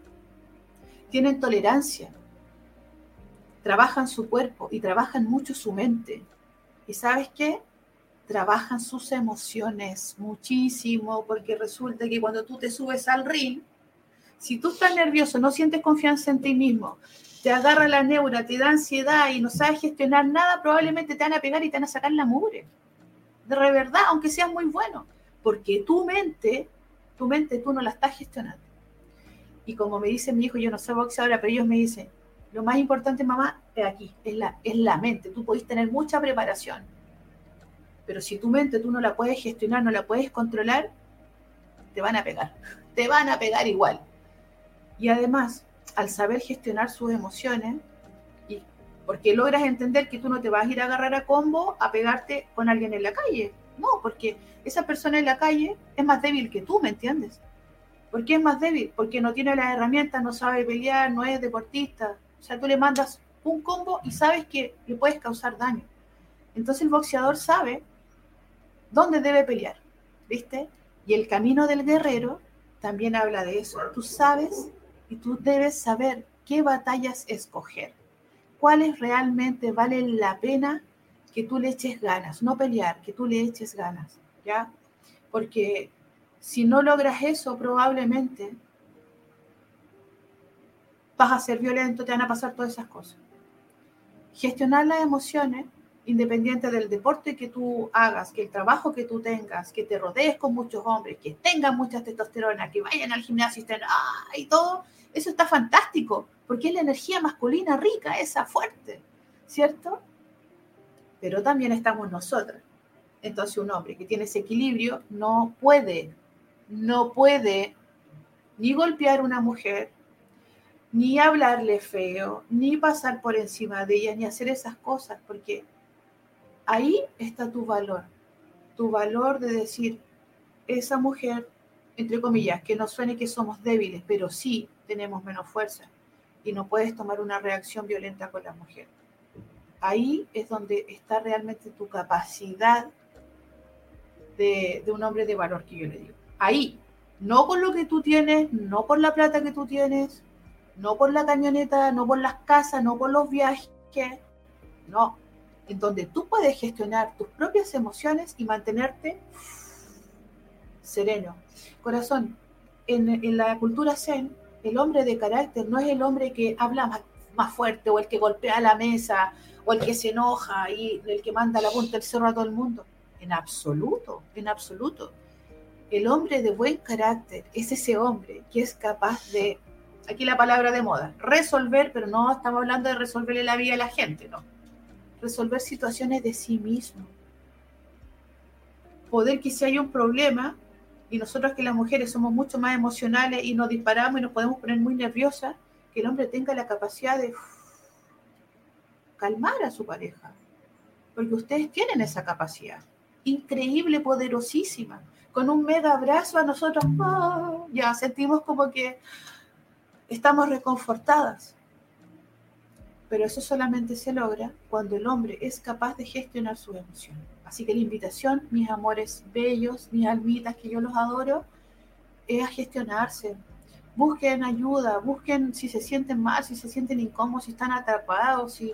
tienen tolerancia, trabajan su cuerpo y trabajan mucho su mente. ¿Y sabes qué? Trabajan sus emociones muchísimo, porque resulta que cuando tú te subes al ring, si tú estás nervioso, no sientes confianza en ti mismo, te agarra la neura, te da ansiedad y no sabes gestionar nada, probablemente te van a pegar y te van a sacar la mugre. De verdad, aunque seas muy bueno, porque tu mente, tu mente tú no la estás gestionando. Y como me dice mi hijo, yo no soy boxeadora, pero ellos me dicen, lo más importante, mamá, es aquí, es la, es la mente. Tú podés tener mucha preparación, pero si tu mente tú no la puedes gestionar, no la puedes controlar, te van a pegar, te van a pegar igual. Y además, al saber gestionar sus emociones, y porque logras entender que tú no te vas a ir a agarrar a combo a pegarte con alguien en la calle. No, porque esa persona en la calle es más débil que tú, ¿me entiendes? ¿Por qué es más débil? Porque no tiene las herramientas, no sabe pelear, no es deportista. O sea, tú le mandas un combo y sabes que le puedes causar daño. Entonces el boxeador sabe dónde debe pelear, ¿viste? Y el camino del guerrero también habla de eso. Tú sabes y tú debes saber qué batallas escoger, cuáles realmente valen la pena que tú le eches ganas, no pelear, que tú le eches ganas, ¿ya? Porque si no logras eso, probablemente vas a ser violento, te van a pasar todas esas cosas. Gestionar las emociones, independiente del deporte que tú hagas, que el trabajo que tú tengas, que te rodees con muchos hombres, que tengas mucha testosterona, que vayan al gimnasio y estén, ¡ah! y todo, eso está fantástico, porque es la energía masculina rica, esa fuerte, ¿cierto? Pero también estamos nosotras. Entonces un hombre que tiene ese equilibrio no puede, no puede ni golpear a una mujer, ni hablarle feo, ni pasar por encima de ella, ni hacer esas cosas, porque ahí está tu valor, tu valor de decir, esa mujer, entre comillas, que no suene que somos débiles, pero sí tenemos menos fuerza y no puedes tomar una reacción violenta con la mujer. Ahí es donde está realmente tu capacidad de, de un hombre de valor que yo le digo. Ahí, no con lo que tú tienes, no por la plata que tú tienes, no por la camioneta, no por las casas, no por los viajes, no, en donde tú puedes gestionar tus propias emociones y mantenerte sereno. Corazón, en, en la cultura zen, el hombre de carácter no es el hombre que habla más, más, fuerte o el que golpea la mesa o el que se enoja y el que manda la punta del cerro a todo el mundo. En absoluto, en absoluto. El hombre de buen carácter es ese hombre que es capaz de, aquí la palabra de moda, resolver, pero no estamos hablando de resolverle la vida a la gente, no. Resolver situaciones de sí mismo. Poder que si hay un problema, y nosotros que las mujeres somos mucho más emocionales y nos disparamos y nos podemos poner muy nerviosas, que el hombre tenga la capacidad de calmar a su pareja. Porque ustedes tienen esa capacidad. Increíble, poderosísima. Con un mega abrazo a nosotros, ¡oh! ya sentimos como que estamos reconfortadas. Pero eso solamente se logra cuando el hombre es capaz de gestionar sus emociones. Así que la invitación, mis amores bellos, mis almitas que yo los adoro, es a gestionarse. Busquen ayuda, busquen si se sienten mal, si se sienten incómodos, si están atrapados, si,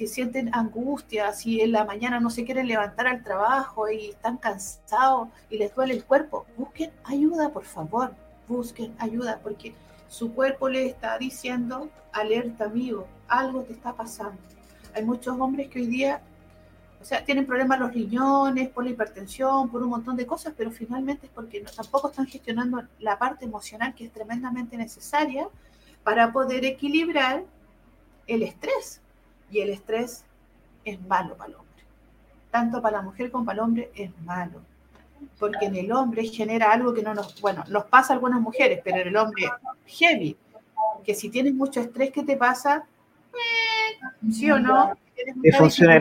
si sienten angustia, si en la mañana no se quieren levantar al trabajo y están cansados y les duele el cuerpo. Busquen ayuda, por favor. Busquen ayuda, porque su cuerpo le está diciendo, alerta amigo, algo te está pasando. Hay muchos hombres que hoy día o sea, tienen problemas los riñones, por la hipertensión, por un montón de cosas, pero finalmente es porque no, tampoco están gestionando la parte emocional que es tremendamente necesaria para poder equilibrar el estrés. Y el estrés es malo para el hombre. Tanto para la mujer como para el hombre es malo. Porque en el hombre genera algo que no nos, bueno, nos pasa a algunas mujeres, pero en el hombre heavy, que si tienes mucho estrés, ¿qué te pasa? Eh, ¿Sí o no? Y funciona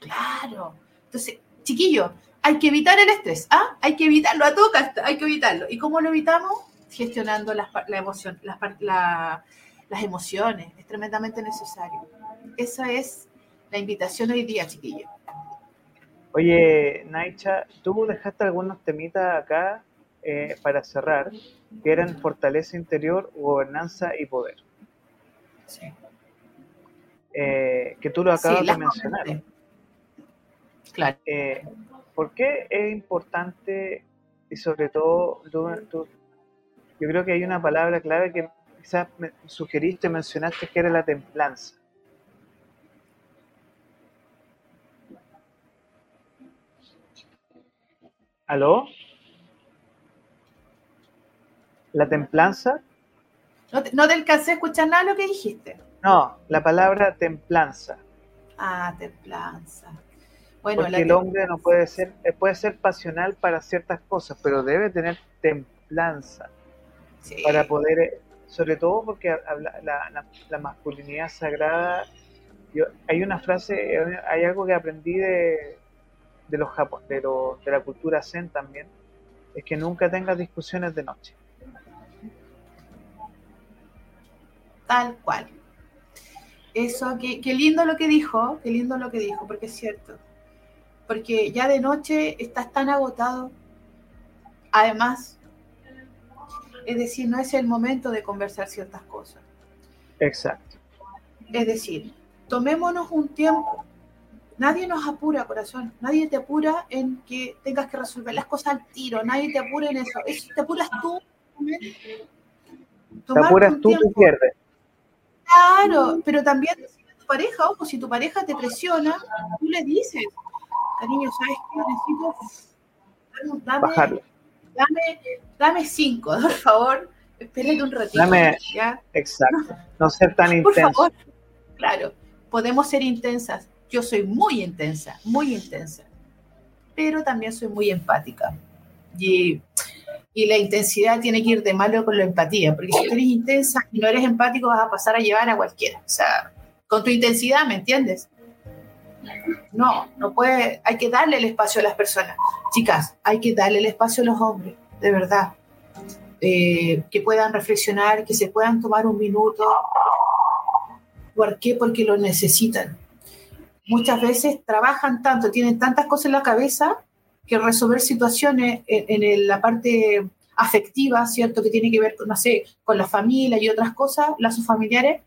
Claro. Entonces, chiquillo, hay que evitar el estrés, ¿ah? Hay que evitarlo a todo hay que evitarlo. ¿Y cómo lo evitamos? Gestionando las, la emoción, las, la, las emociones. Es tremendamente necesario. Esa es la invitación hoy día, chiquillo. Oye, Naicha, tú dejaste algunos temitas acá eh, para cerrar, que eran fortaleza interior, gobernanza y poder. Sí. Eh, que tú lo acabas de mencionar. Claro. Eh, ¿Por qué es importante y sobre todo, yo creo que hay una palabra clave que quizás me sugeriste, mencionaste que era la templanza. ¿Aló? ¿La templanza? No te, no te alcancé a escuchar nada de lo que dijiste. No, la palabra templanza. Ah, templanza. Bueno, Porque el hombre no puede ser, eh, puede ser pasional para ciertas cosas, pero debe tener templanza para poder, eh, sobre todo porque la, masculinidad sagrada, yo, hay una frase, hay algo que aprendí de, de los Japón, de, de la cultura zen también, es que nunca tengas discusiones de noche. Tal cual. Eso, qué, qué lindo lo que dijo, qué lindo lo que dijo, porque es cierto porque ya de noche estás tan agotado. Además, Es decir, no es el momento de conversar ciertas cosas. Exacto. Es decir, tomémonos un tiempo. Nadie nos apura, corazón. Nadie te apura en que tengas que resolver las cosas al tiro. Nadie te apura en eso. eso te apuras tú. Te apuras tú, tú pierdes. Claro, pero también tu pareja, ojo, si tu pareja te presiona, tú le dices, cariño, ¿sabes qué? Necesito dame, dame, dame cinco, por favor. Espérate un ratito. Dame, ¿ya? Exacto. No ser tan intenso. Por favor. Claro, podemos ser intensas. Yo soy muy intensa, muy intensa. Pero también soy muy empática. Y, y la intensidad tiene que ir de malo con la empatía. Porque si eres intensa y no eres empático, vas a pasar a llevar a cualquiera. O sea, con tu intensidad, ¿me entiendes? No, no puede, hay que darle el espacio a las personas. Chicas, hay que darle el espacio a los hombres, de verdad. Eh, que puedan reflexionar, que se puedan tomar un minuto. ¿Por qué? Porque lo necesitan. Muchas veces trabajan tanto, tienen tantas cosas en la cabeza que resolver situaciones en, en la parte afectiva, ¿cierto? Que tiene que ver, no sé, con la familia y otras cosas, lazos familiares,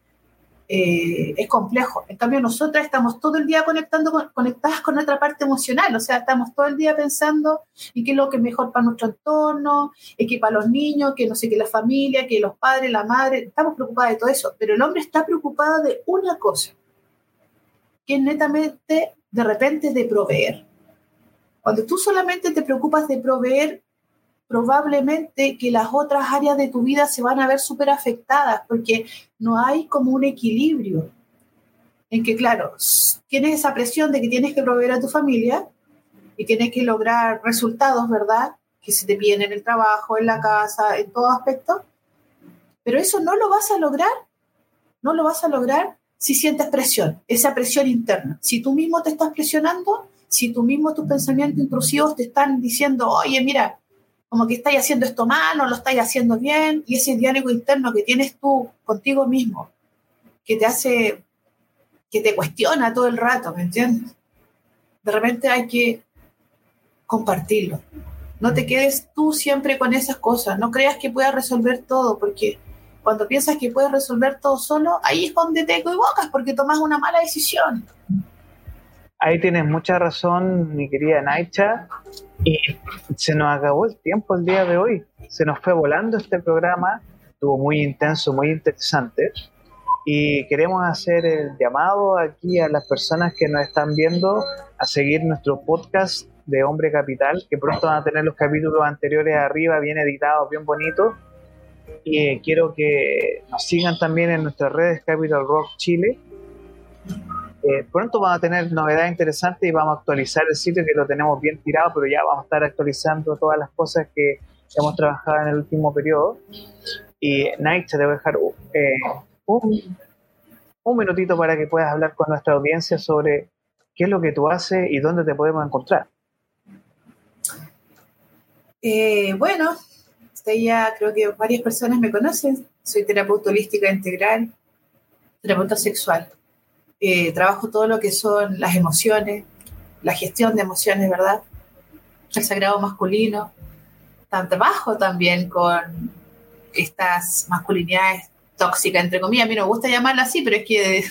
eh, es complejo. En cambio, nosotras estamos todo el día conectando conectadas con nuestra parte emocional, o sea, estamos todo el día pensando en qué es lo que es mejor para nuestro entorno, que para los niños, que no sé, que la familia, que los padres, la madre, estamos preocupadas de todo eso, pero el hombre está preocupado de una cosa, que es netamente, de repente, de proveer. Cuando tú solamente te preocupas de proveer, probablemente que las otras áreas de tu vida se van a ver súper afectadas porque no hay como un equilibrio en que, claro, tienes esa presión de que tienes que proveer a tu familia y tienes que lograr resultados, ¿verdad? Que se te piden en el trabajo, en la casa, en todo aspecto. Pero eso no lo vas a lograr, no lo vas a lograr si sientes presión, esa presión interna. Si tú mismo te estás presionando, si tú mismo tus pensamientos intrusivos te están diciendo, oye, mira, como que estáis haciendo esto mal, no lo estáis haciendo bien, y ese diálogo interno que tienes tú contigo mismo, que te hace, que te cuestiona todo el rato, ¿me entiendes? De repente hay que compartirlo. No te quedes tú siempre con esas cosas, no creas que puedas resolver todo, porque cuando piensas que puedes resolver todo solo, ahí es donde te equivocas, porque tomas una mala decisión. Ahí tienes mucha razón, mi querida Naicha. Y se nos acabó el tiempo el día de hoy. Se nos fue volando este programa. Estuvo muy intenso, muy interesante. Y queremos hacer el llamado aquí a las personas que nos están viendo a seguir nuestro podcast de Hombre Capital, que pronto van a tener los capítulos anteriores arriba, bien editados, bien bonitos. Y quiero que nos sigan también en nuestras redes Capital Rock Chile eh, pronto vamos a tener novedades interesantes y vamos a actualizar el sitio que lo tenemos bien tirado, pero ya vamos a estar actualizando todas las cosas que hemos trabajado en el último periodo. Y Night, te voy a dejar eh, un, un minutito para que puedas hablar con nuestra audiencia sobre qué es lo que tú haces y dónde te podemos encontrar. Eh, bueno, ya creo que varias personas me conocen. Soy terapeuta holística integral, terapeuta sexual. Eh, trabajo todo lo que son las emociones, la gestión de emociones, ¿verdad? El sagrado masculino. Trabajo también con estas masculinidades tóxicas, entre comillas. A mí no me gusta llamarlas así, pero es que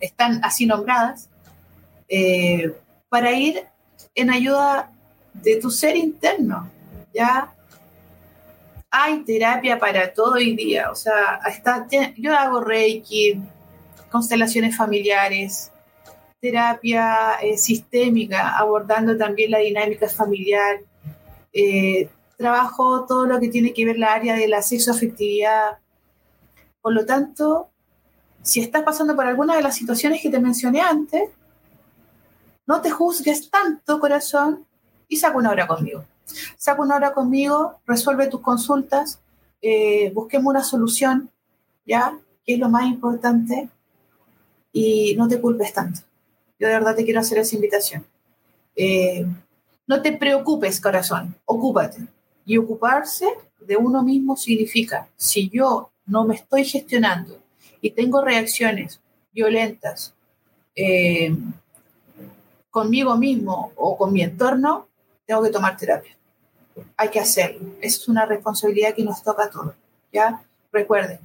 están así nombradas. Eh, para ir en ayuda de tu ser interno, ¿ya? Hay terapia para todo hoy día, o sea, está, yo hago Reiki, constelaciones familiares, terapia eh, sistémica, abordando también la dinámica familiar, eh, trabajo todo lo que tiene que ver la área de la sexoafectividad. Por lo tanto, si estás pasando por alguna de las situaciones que te mencioné antes, no te juzgues tanto, corazón, y saca una hora conmigo. Saca una hora conmigo, resuelve tus consultas, eh, busquemos una solución, ¿ya? Que es lo más importante y no te culpes tanto. Yo de verdad te quiero hacer esa invitación. Eh, no te preocupes, corazón, ocúpate. Y ocuparse de uno mismo significa, si yo no me estoy gestionando y tengo reacciones violentas eh, conmigo mismo o con mi entorno, tengo que tomar terapia. Hay que hacerlo. Es una responsabilidad que nos toca a todos. ¿ya? Recuerden,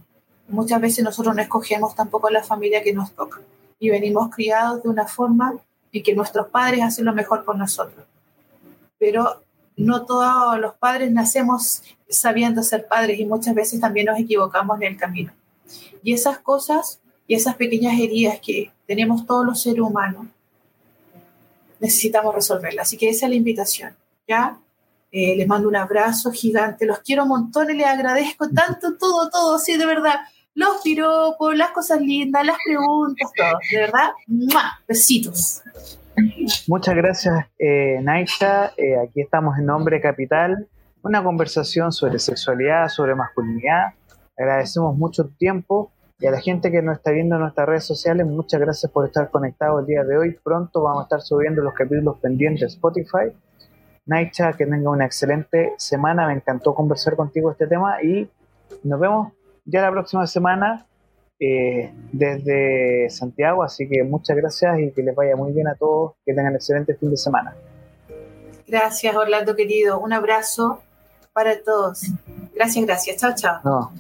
muchas veces nosotros no escogemos tampoco la familia que nos toca y venimos criados de una forma en que nuestros padres hacen lo mejor por nosotros. Pero no todos los padres nacemos sabiendo ser padres y muchas veces también nos equivocamos en el camino. Y esas cosas y esas pequeñas heridas que tenemos todos los seres humanos, necesitamos resolverlas. Así que esa es la invitación. ¿ya? Eh, les mando un abrazo gigante, los quiero un montón y les agradezco tanto, todo, todo, sí, de verdad. Los piropos, las cosas lindas, las preguntas, todo. De verdad, besitos. Muchas gracias, eh, Naisha. Eh, aquí estamos en Nombre Capital, una conversación sobre sexualidad, sobre masculinidad. Agradecemos mucho el tiempo y a la gente que nos está viendo en nuestras redes sociales, muchas gracias por estar conectados el día de hoy. Pronto vamos a estar subiendo los capítulos pendientes de Spotify. Naicha, que tenga una excelente semana. Me encantó conversar contigo este tema y nos vemos ya la próxima semana eh, desde Santiago. Así que muchas gracias y que les vaya muy bien a todos. Que tengan excelente fin de semana. Gracias, Orlando querido. Un abrazo para todos. Gracias, gracias. Chao, chao.